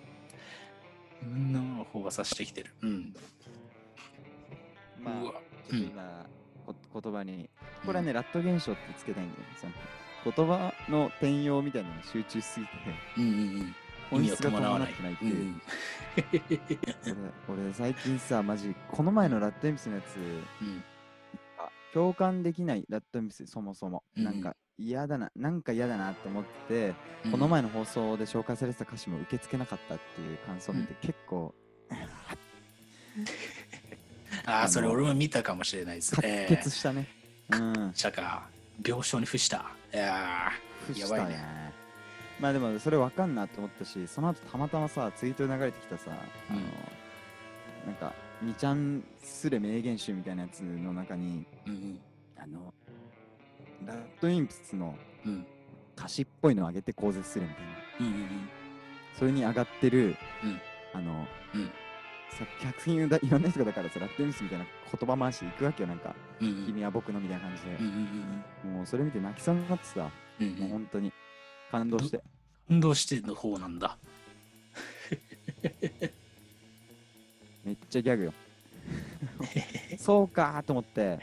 うんなものを飽和させてきてる。うん。まあうわ。ちょっと今、こ言葉に。これはね、ラット現象ってつけたいんだよね。その。言葉の転用みたいなのに集中しすぎて、うんうんうん。本質が伴わない伴ってないってい。う。うんうん。俺俺最近さ、マジ、この前のラッドインプスのやつ、うん。あ共感できないラッドインプス、そもそも。うんなんか嫌だな、なんか嫌だなって思ってて、うん。この前の放送で紹介されてた歌詞も受け付けなかったっていう感想を見て、結構、ああ、それ俺も見たかもしれないです滑ね。血したね。うん。したか。病床に伏した。いやふしたねやばいねまあでもそれわかんなって思ったしその後たまたまさツイートで流れてきたさ、あのなんか2ちゃんすれ名言集みたいなやつの中にーうんあのラッドインプスのうんうん歌詞っぽいのを上げて口舌するみたいなうんうんそれに上がってる、うんあの、うんさ客品だいろんな人がだからさラッドインプスみたいな言葉回しでいくわけよなんか、うんうん。君は僕のみたいな感じで。うん、うんもうそれ見て泣きそうになってさ、もううんうん。うん本当に感動して。運動しての方なんだ。めっちゃギャグよ。そうかーと思って、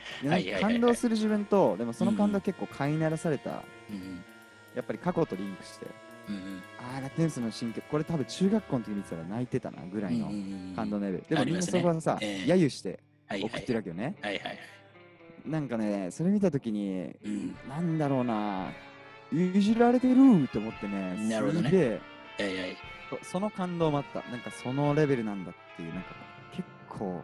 感動する自分と、でもその感動結構飼いならされた、うん。やっぱり過去とリンクして、あー、ラテンスの新曲、これ多分中学校の時見てたら泣いてたなぐらいの感動ね。のレベル。でもみんなそこはさ、ええ揶揄してはい送ってるわけよね。はいはい。なんかね、それ見た時に、うんなんだろうな、いじられてるーって思ってね、なるほどねすげえはいはい。そその感動もあった。なんかそのレベルなんだっていう、なんか結構、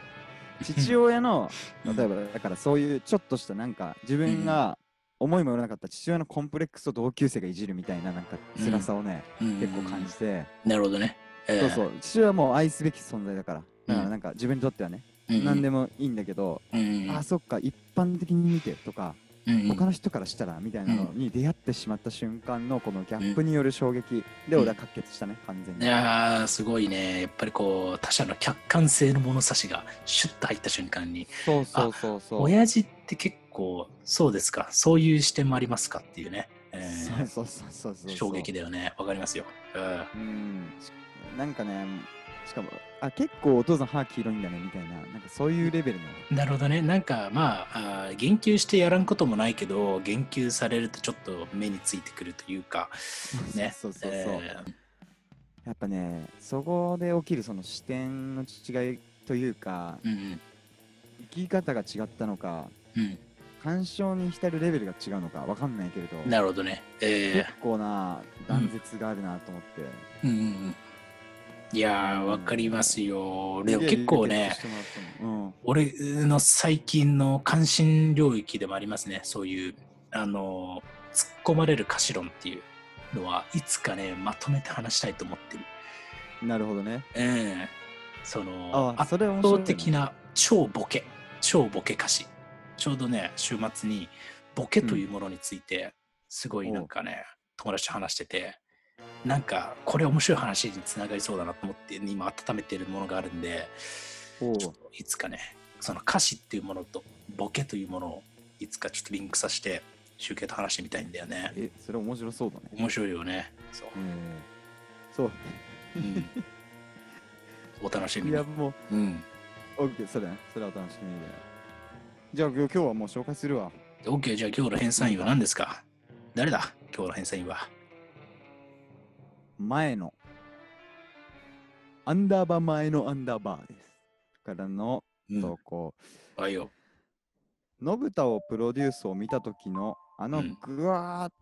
父親の、うん例えばだからそういうちょっとしたなんか自分が思いもよらなかった父親のコンプレックスを同級生がいじるみたいななんか辛さをね、結結構感じて、なるほどね。そうそう、父親はもう愛すべき存在だから。だからうんなんか自分にとってはね、うん。何でもいいんだけど、うんうんあ、そっか、一般的に見てとか、うんうん他の人からしたらみたいなのに出会ってしまった瞬間のこのギャップによる衝撃で俺は確結したね、完全いに。やーすごいね。やっぱりこう、他者の客観性の物差しがシュッと入った瞬間に、そうそうそうそう。親父って結構、そうですか、そういう視点もありますかっていうね。えーそうそうそうそう。衝撃だよね。わかりますよ。うんなんかね、しかも、あ、結構お父さん歯黄色いんだねみたいな、なんかそういうレベルの。なるほどね。なんかまああー、言及してやらんこともないけど、言及されるとちょっと目についてくるというか、ね。そうそうそう。えやっぱね、そこで起きるその視点の違いというか、ーうん生き方が違ったのか、うん干渉に浸るレベルが違うのかわかんないけれど、うん。なるほどね。え結構な断絶があるなと思って。ーうんうんうんいやー、わかりますよ。でも結構ねうん。俺の最近の関心領域でもありますね。そういう、あの、突っ込まれる歌詞論っていうのはいつかね、まとめて話したいと思ってる。なるほどね。ええその、あ、圧それ面白い倒的な超ボケ、超ボケ歌詞。ちょうどね、週末にボケというものについて、すごいなんかね、友達と話してて、なんかこれ面白い話につながりそうだなと思って、今温めてるものがあるんで、いつかね、その歌詞っていうものとボケというものをいつかちょっとリンクさせて、集計と話してみたいんだよね。え、それ面白そうだね。面白いよね。そう。えーそう。うん、お楽しみにいや、。もう、うん。オッケー、それね。それはお楽しみで。じゃあ、今日はもう紹介するわ。OK、じゃあ今日の編纂員は何ですか？誰だ？今日の編纂員は。前の、アンダーバー前のアンダーバーです。からのうん投稿。あいよ。のぶたをプロデュースを見た時のあのうんぐわーっ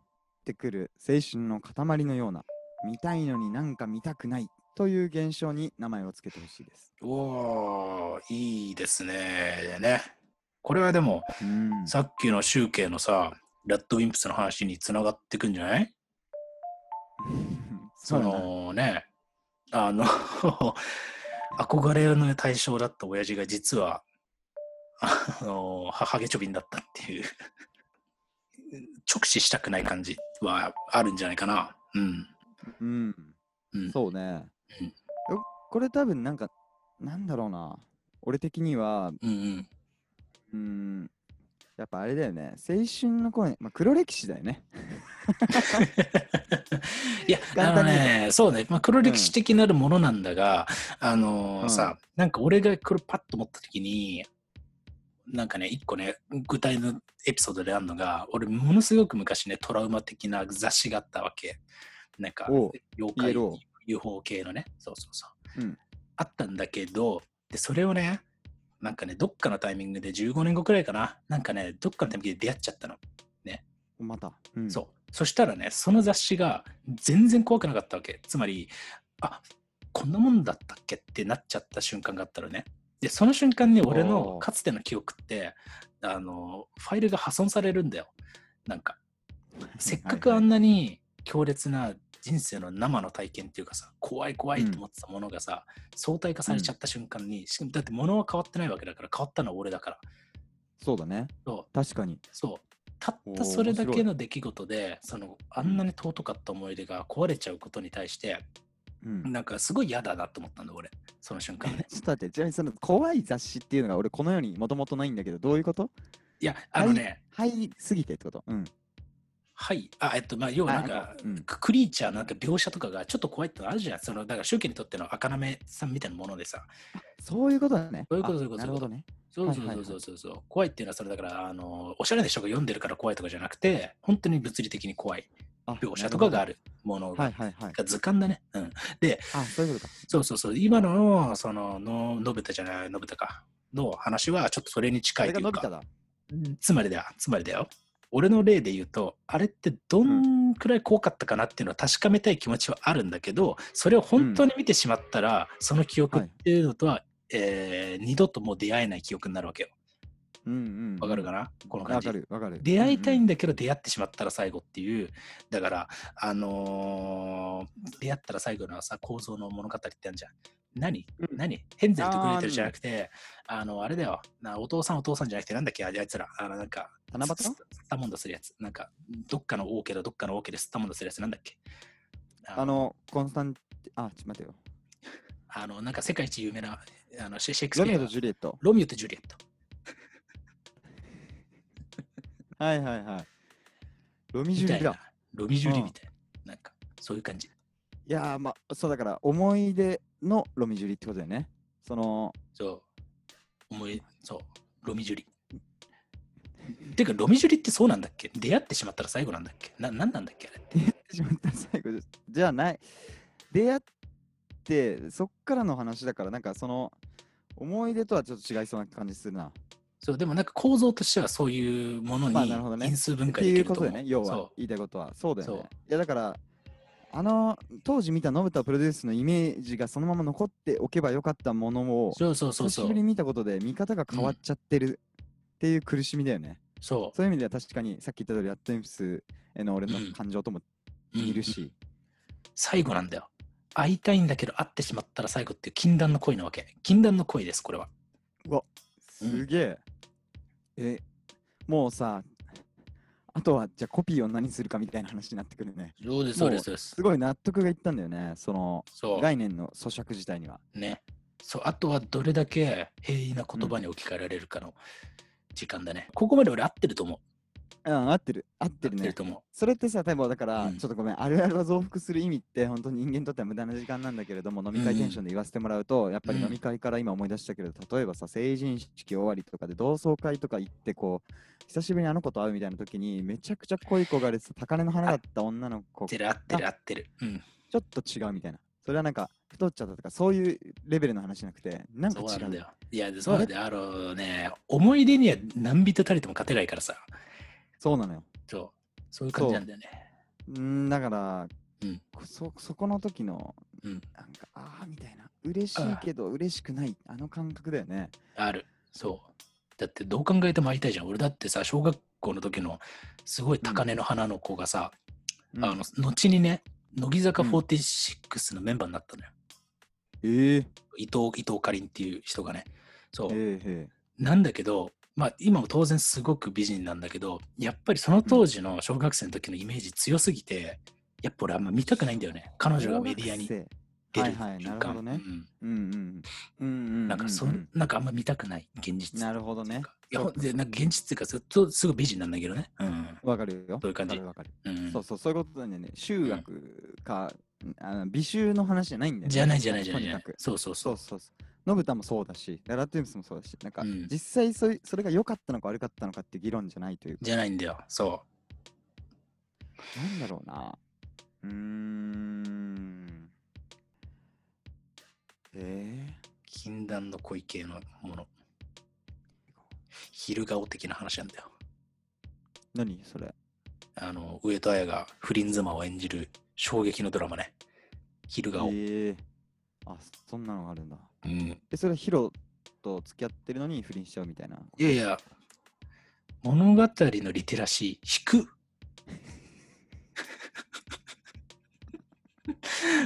てくる青春の塊のような見たいのになんか見たくないという現象に名前をつけてほしいです。おー、いいですね。ね。これはでも、うんさっきの集計のさ、ラッドウィンプスの話につながってくんじゃない？そのね、あの、憧れの対象だった親父が実は、あの、母毛ちょびんだったっていう、直視したくない感じはあるんじゃないかな。うん。うん、うん。そうねうん。よこれ多分なんか、なんだろうな。俺的には、うんうん。うん、やっぱあれだよね。青春の頃に、まあ、黒歴史だよね。いや、あの簡単に言うね、そうね、まあ、黒歴史的なるものなんだが、あのうんさ、なんか俺がこれパッと持った時に、なんかね、一個ね、具体のエピソードであるのが、俺、ものすごく昔ね、トラウマ的な雑誌があったわけ。なんか妖怪 UFO 系のね、そうそうそう。うんあったんだけど、で、それをね、なんかね、どっかのタイミングで15年後くらいかな、なんかね、どっかのタイミングで出会っちゃったの。また。うんそう。そしたらね、その雑誌が全然怖くなかったわけ。つまり、あこんなもんだったっけってなっちゃった瞬間があったのね。で、その瞬間に俺のかつての記憶って、あの、ファイルが破損されるんだよ。なんか、せっかくあんなに強烈な人生の生の体験っていうかさ、怖い怖いと思ってたものがさ、相対化されちゃった瞬間に、しかもだって物は変わってないわけだから、変わったのは俺だから。そうだね。そう確かに。そう。たったそれだけの出来事で、そのあんなに尊かった思い出が壊れちゃうことに対して、うん。なんかすごい嫌だなと思ったんだ、俺。その瞬間ね。ちょっと待って、ちなみにその怖い雑誌っていうのが俺この世にもともとないんだけど、どういうこと？いや、あのね、入りすぎてってこと？うん。はい。あ、えっと、まあ、要はなんあか、うんククリーチャーのなんか描写とかがちょっと怖いってのあるじゃん。その、だから、周家にとっての赤なめさんみたいなものでさ。そういうことだね。そういうことあそういうことなるほどね。そうそうそうそうそう怖いっていうのは、それだから、あの、おしゃれな人が読んでるから怖いとかじゃなくて、本当に物理的に怖いあ描写とかがあるるものが、いはいはい。が図鑑だね。うん。あ、そういうことか。そうそうそう、今の、その、の、のぶたじゃない、のぶたか、の話は、ちょっとそれに近そいというか。つまりだよ、つまりだよ。俺の例で言うと、あれってどんくらい怖かったかなっていうのは確かめたい気持ちはあるんだけど、それを本当に見てしまったら、その記憶っていうのとは、えー二度ともう出会えない記憶になるわけよ。うんうん。わかるかな？この感じわか。るわかる。出会いたいんだ。だけど出会ってしまったら最後っていう、だから、あのー出会ったら最後のさ、構造の物語ってあるじゃん。何、うん何？ヘンゼルとグレーテルじゃなくて、あの、あれだよな、お父さんお父さんじゃなくて、なんだっけ、あいつら、あの、なんか、七夕？す吸ったもんだするやつ。なんか、どっかの王家でどっかの王家で吸ったもんだするやつ、なんだっけ？あの、コンスタンテあ、ちょっと待ってよ。あの、なんか世界一有名な、あのシェシェイクスロミオとジュリエット。ロミオとジュリエット。はいはいはい。ロミジュリだ。ロミジュリみたいな。なんか、そういう感じ。いやーまあ、そうだから、思い出のロミジュリってことだよね。その、そう。思い、そう。ロミジュリ。てか、ロミジュリってそうなんだっけ？出会ってしまったら最後なんだっけ？な、なんなんだっけあれって。しまった最後ですじゃあない。出会って、そっからの話だから、なんかその、思い出とはちょっと違いそうな感じするな。そう、でもなんか構造としてはそういうものにまあなるほどね因数分って解できると思う。いうことだよね、要はそ言いたいことは。そうだよね。いやだから、あの当時見たノブタプロデュースのイメージがそのまま残っておけばよかったものをうそうそうそうそう久しぶりに見たことで見方が変わっちゃってるっていう苦しみだよね。そそういう意味では確かにさっき言った通り、アットインプスへの俺のうん感情ともう。いるし、最後なんだよ。会いたいんだけど会ってしまったら最後っていう禁断の恋なわけ。禁断の恋です、これは。うわ、すげえ。え、もうさ、あとはじゃあコピーを何するかみたいな話になってくるね。そうです、もそううです、そうですす。ごい納得がいったんだよね、そのそ概念の咀嚼自体には。う。ね。そう、あとはどれだけ平易な言葉に置き換えられるかの時間だね。ここまで俺合ってると思う。うん、合ってる、合って合るね。ってるそれってさ、多分だから、うんちょっとごめん、あるあるは増幅する意味って、本当に人間にとっては無駄な時間なんだけれども、飲み会テンションで言わせてもらうと、やっぱりうん飲み会から今思い出したけど、例えばさ、成人式終わりとかで同窓会とか行って、こう、久しぶりにあの子と会うみたいな時に、めちゃくちゃ濃い子がです高嶺の花だった女の子、う。合っちてる、合ってる、合ってる。うん。ょっと違うみたいな。それはなんか、太っちゃったとか、そういうレベルの話じゃなくて、なんか違う。んだよ。いや、そうなんだよ。あのね、思い出には何人たりとも勝てないからさ。そうなのよ。そう。そういう感じなんだよね。うん、だから、うんこそそこの時の、うんなんか、ああ、みたいな。嬉しいけど、嬉しくない。あの感覚だよね。ある。そう。だってどう考えても会いたいじゃん。俺だってさ、小学校の時のすごい高嶺の花の子がさ、うんあの、後にね、乃木坂うん46のメンバーになったのよ。ええ伊藤、伊藤かりんっていう人がね。そう。ええなんだけど、まあ今も当然すごく美人なんだけど、やっぱりその当時の小学生の時のイメージ強すぎて、やっぱ俺あんま見たくないんだよね。彼女がメディアに出るはいはいなるほどねうんうんうん。うんうんうん。なんかそ、うんなんかあんま見たくない、現実。なるほどね。いや、で、なんか現実っていうか、ずっとすごい美人なんだけどね。うん。わかるよ。そういう感じわかるうんる。そうそう、そういうことだよね。修学か、あの美醜の話じゃないんだよね。じゃないじゃないじゃない。そうそうそう。そうそう。ノブタもそうだし、ララトゥームスもそうだし、なんか、うん実際そいそれが良かったのか悪かったのかって議論じゃないというか、じゃないんだよ。そなんだろうな。うーん。えう。禁断の恋系のもの。昼顔的な話なんだよ。ー、何？それあの、上戸彩が不倫妻を演じる衝撃のドラマね。昼顔。えー、あ、そんなのがあるんだ。うん。え、それはヒロと付き合ってるのに不倫しちゃうみたいな。いやいや、物語のリテラシー低っ。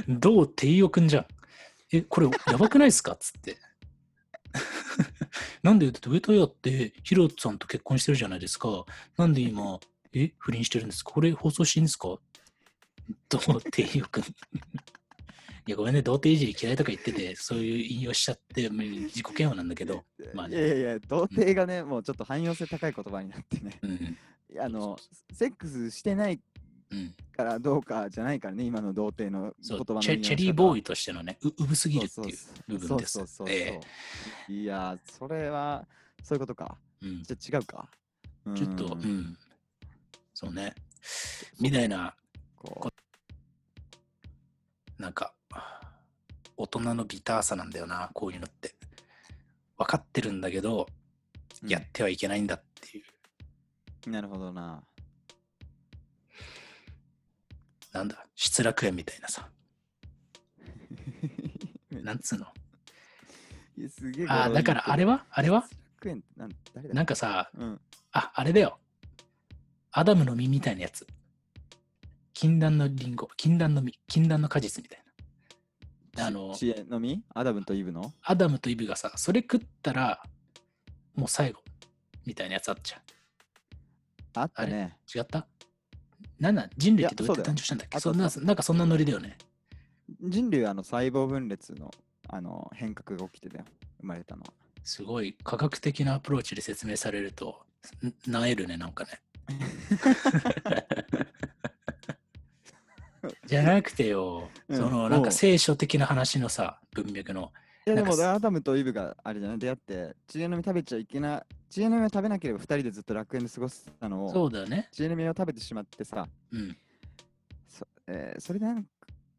どう定義くんじゃん。え、これやばくないですか？っつって。なんでだって上戸彩ってヒロさんと結婚してるじゃないですか。なんで今、え、不倫してるんですか？これ放送していいんですか？どう定義くん。いや、ごめんね、童貞いじり嫌いとか言ってて、そういう引用しちゃって、自己嫌悪なんだけど、まあねいやいや童貞がね、もうちょっと汎用性高い言葉になってね。うん。あの、セックスしてないうん。からどうかじゃないからね、今の童貞の言葉のチェチェリーボーイイとしてのね、ううぶすぎるっていう部分です。そうそうそうそうえいや、それは、そういうことか。えうんじゃあ違うか。ちょっと、ううんん。そうね。みたいな、こなんか、大人のビターさなんだよな、こういうのって。分かってるんだけど、うやってはいけないんだっていう、うんなるほどな。なんだ、失楽園みたいなさ、なんつうの？ああ、だからあれは？はあれは？なんかさ、うん。あ、あれだよ。アダムの実みたいなやつ。禁断のリンゴ、禁断の実、禁断の果実みたいな。あの、知恵の実？アダムとイブの？アダムとイブがさ、それ食ったら、もう最後、みたいなやつあっちゃあったね。う。違った？なんなん人類ってどうやって誕生したんだっけ？あそんななんかそんなノリだよね。人類はあの細胞分裂のあの変革が起きてたよ。生まれたのは。すごい科学的なアプローチで説明されると、んなえるね、なんかね。じゃなくてよ、うんそのなんか聖書的な話のさ、文脈の。いやでもアダムとイブがあれじゃない？出会って、知恵の実食べちゃいけない、知恵の実を食べなければ二人でずっと楽園で過ごすたのを、そうだよね。知恵の実を食べてしまってさ、うん。そ,、えーそれで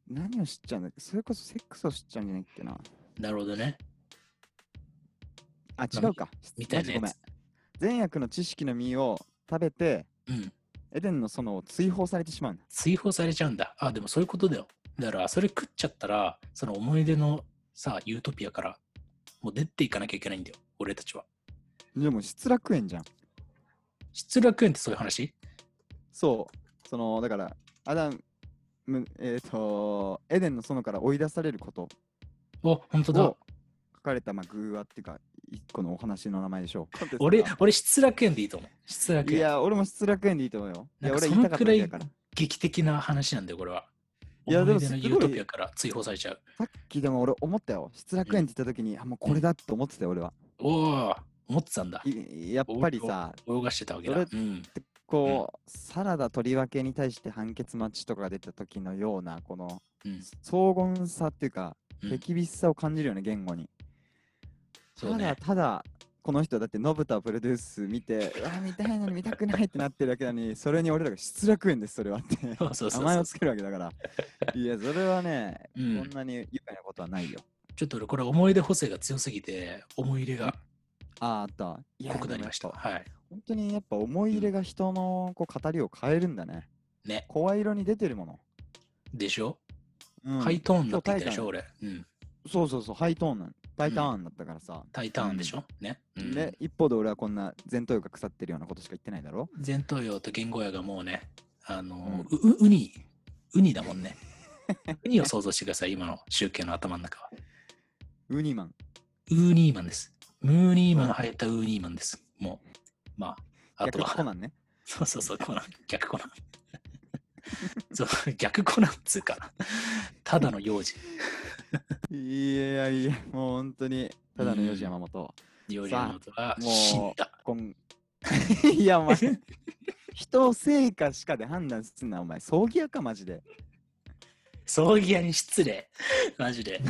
何を知っちゃうんだっけ？それこそセックスを知っちゃうんじゃないっけな？なるほどね。あ、まあ違うか。みたいなやつ。善悪の知識の実を食べて、うん。エデンの園を追放されてしまうんだ。追放されちゃうんだ。あ、でもそういうことだよ。だから、それ食っちゃったら、その思い出のさ、ユートピアから、もう出ていかなきゃいけないんだよ。俺たちは。でも失楽園じゃん。失楽園ってそういう話？そう。その、だから、アダム、えっ、と、エデンの園から追い出されることお、本当だかれた、まあ、偶話っていうか、一個のお話の名前でしょう。俺、俺、失楽園でいいと思う。失楽園。いや、俺も失楽園でいいと思うよ。いや、俺言いたかっただけだから。劇的な話なんだよ、これは。いやでもユートピアから追放されちゃう。さっきでも俺思ったよ。失楽園って言った時に、あ、もうこれだって思ってたよ、俺は。おお、思ってたんだ。いやっぱりさ、泳がしてたわけだ。そうん。こう、サラダ取り分けに対して判決待ちとかが出た時のような、このうん。荘厳さっていうか、うん手厳しさを感じるよね、言語に。ただ、ね。ただ、この人だって、ノブタをプロデュース見て、うわ、見たいのに見たくないってなってるだけなのに、それに俺らが失楽園です、それはって。名前をつけるわけだから。いや、それはね、うんこんなに愉快なことはないよ。ちょっと俺、これ思い出補正が強すぎて、思い入れがああ、あった。い濃くなりました。はい。本当にやっぱ思い入れが人のこう語りを変えるんだね。ね。声色に出てるもの。でしょ、うんハイトーンだって言ったでしょ、今俺。うん。そうそうそう、ハイトーンなん。タイターンだったからさ。タイターンでしょ、ね。うんで、一方で俺はこんな前頭葉が腐ってるようなことしか言ってないだろ？前頭葉と言語葉がもうね、あの、うんううウニ、ウニだもんね。ウニを想像してください、今の集計の頭の中は。ウニマン。ウーニーマンです。ムーニーマン生えたウーニーマンです。もう、まあ、あとは、逆コナンね。そうそうそう、コナン、逆コナン。そう、逆コナンっつうか、ただの幼児。いやいや、もう本当に、ただの四時山本。幼児の元はもう死んだ。こん いや、お前、人を成果しかで判断すんな、お前。葬儀屋か、マジで。葬儀屋に失礼。マジで。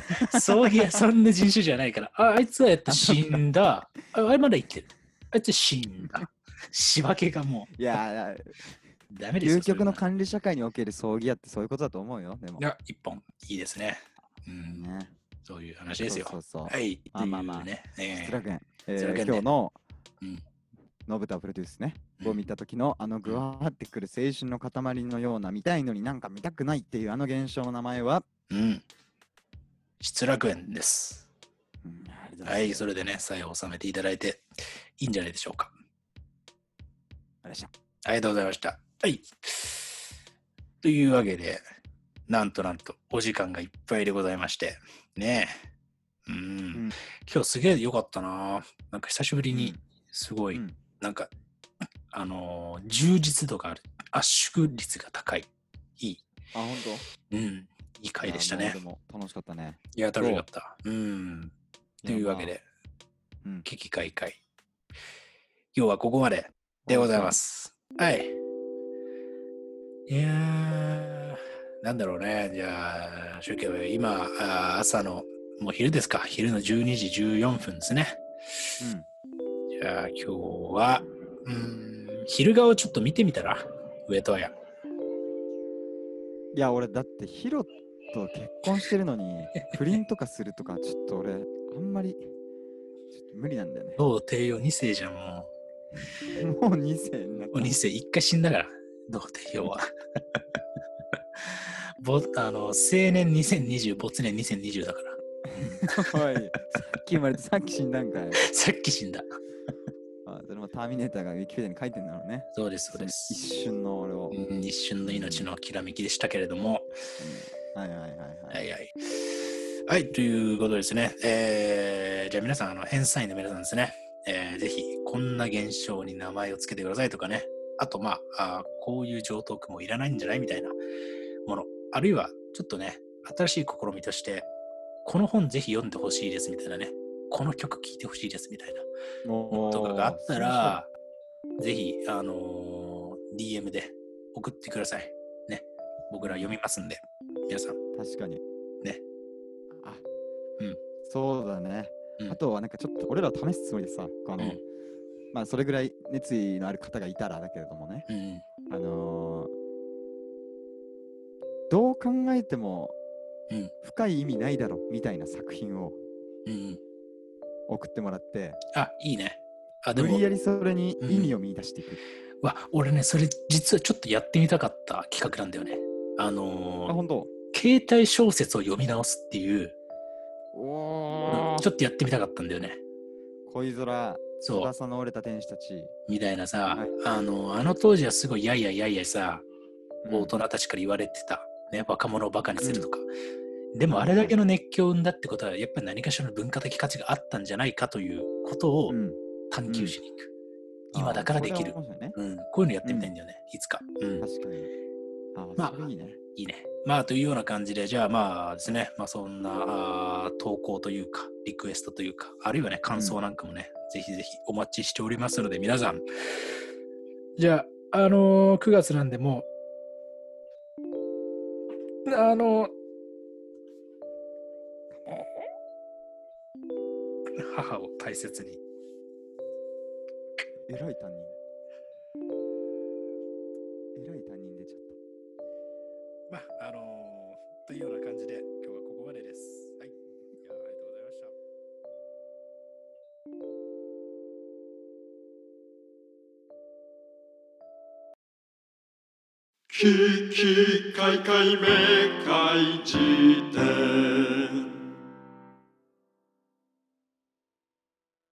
葬儀屋そんな人種じゃないから。あ、あいつはやって死んだ。ああれまだ生きてる。あいつ死んだ。仕分けがもいやうダメですよ。究極の管理社会における葬儀屋ってそういうことだと思うよでもいや、一本。いいですね。うん。ねそういう話ですよ。そうそうそうはい。まあまあまあね。え失楽園、えー今日のうんノブタプロデュースね、うんを見た時のあのぐわーってくる青春の塊のような見たいのになんか見たくないっていうあの現象の名前は、ーうん。失楽園です。うんありがとうござはいそれでね、さえを収めていただいていいんじゃないでしょうか。ありがとうございましたはい。というわけで、なんとなんとお時間がいっぱいでございまして、ねえ。うん。ん今日すげえ良かったな。なんか久しぶりにうんすごい、うんなんか、あのー充実度がある。圧縮率が高い。いい。あ本当？うん。いい回でしたねも楽しかったねいや、楽しかった。うん。というわけで、うん危機開会。今日はここまででございます。はい。いやー、なんだろうね。じゃあ、宗教今、朝の、もう昼ですか。昼の12時14分ですね。じゃあ、今日は、うーん、昼顔ちょっと見てみたら、上戸彩。いや俺だってヒロと結婚してるのに 不倫とかするとかちょっと俺あんまりちょっと無理なんだよねどう帝王2世じゃん、も もう2世になっう。もう2世、一回死んだから、どう帝王は。ぼあの青年2020、没年2020だから。た おいさっき生まれてさっき死んだんかい さっき死んだ。あそれもターミネーターがウィキペディアに書いてんだろうねそうです、そうです。一瞬の俺を、うん一瞬の命のきらめきでしたけれども、はいはいはいはい、はいはい。はい、ということですね。えー、じゃあ皆さん、あの、返済員の皆さんですね、えー、ぜひ、こんな現象に名前をつけてくださいとかね、あと、まあ、こういう上等句もいらないんじゃない？みたいなもの、あるいは、ちょっとね、新しい試みとして、この本ぜひ読んでほしいですみたいなね、この曲聴いてほしいですみたいな。もとかがあったら、ぜひ、あのー DM で送ってください。ね。僕ら読みますんで、皆さん。確かに。ね。あうん。そうだね、うん。あとはなんかちょっと俺らを試すつもりでさあの、うんまあそれぐらい熱意のある方がいたらだけれどもねうん。あのーどう考えてもうん深い意味ないだろみたいな作品をうん。送ってもらってあ、いいね。あ、でも無理、やりそれにうん意味を見出していく、わ、俺ね、それ実はちょっとやってみたかった企画なんだよね。あのーあ本当？携帯小説を読み直すっていう、おちょっとやってみたかったんだよね。恋空そう、翼の折れた天使たち、みたいなさ、はい。あの、あの当時はすごいやいやいやいやさ、うん。大人たちから言われてた、ね、若者をバカにするとか。でもあれだけの熱狂を生んだってことは、やっぱり何かしらの文化的価値があったんじゃないかということをうん。探求しに行く。今だからできる。ね。うん、こういうのやってみたいんだよね、いつか。うん、確かに。あまあいいね。いいね。まあ、というような感じで、じゃあまあですね、まあそんな投稿というか、リクエストというか、あるいはね、感想なんかもね、ぜひぜひお待ちしておりますので、皆さん。じゃあ、あのー9月なんでもう、あのー母を大切に。えらい担任えらい担任出ちゃっまあ、あのーというような感じで、ききかいかいめかいじて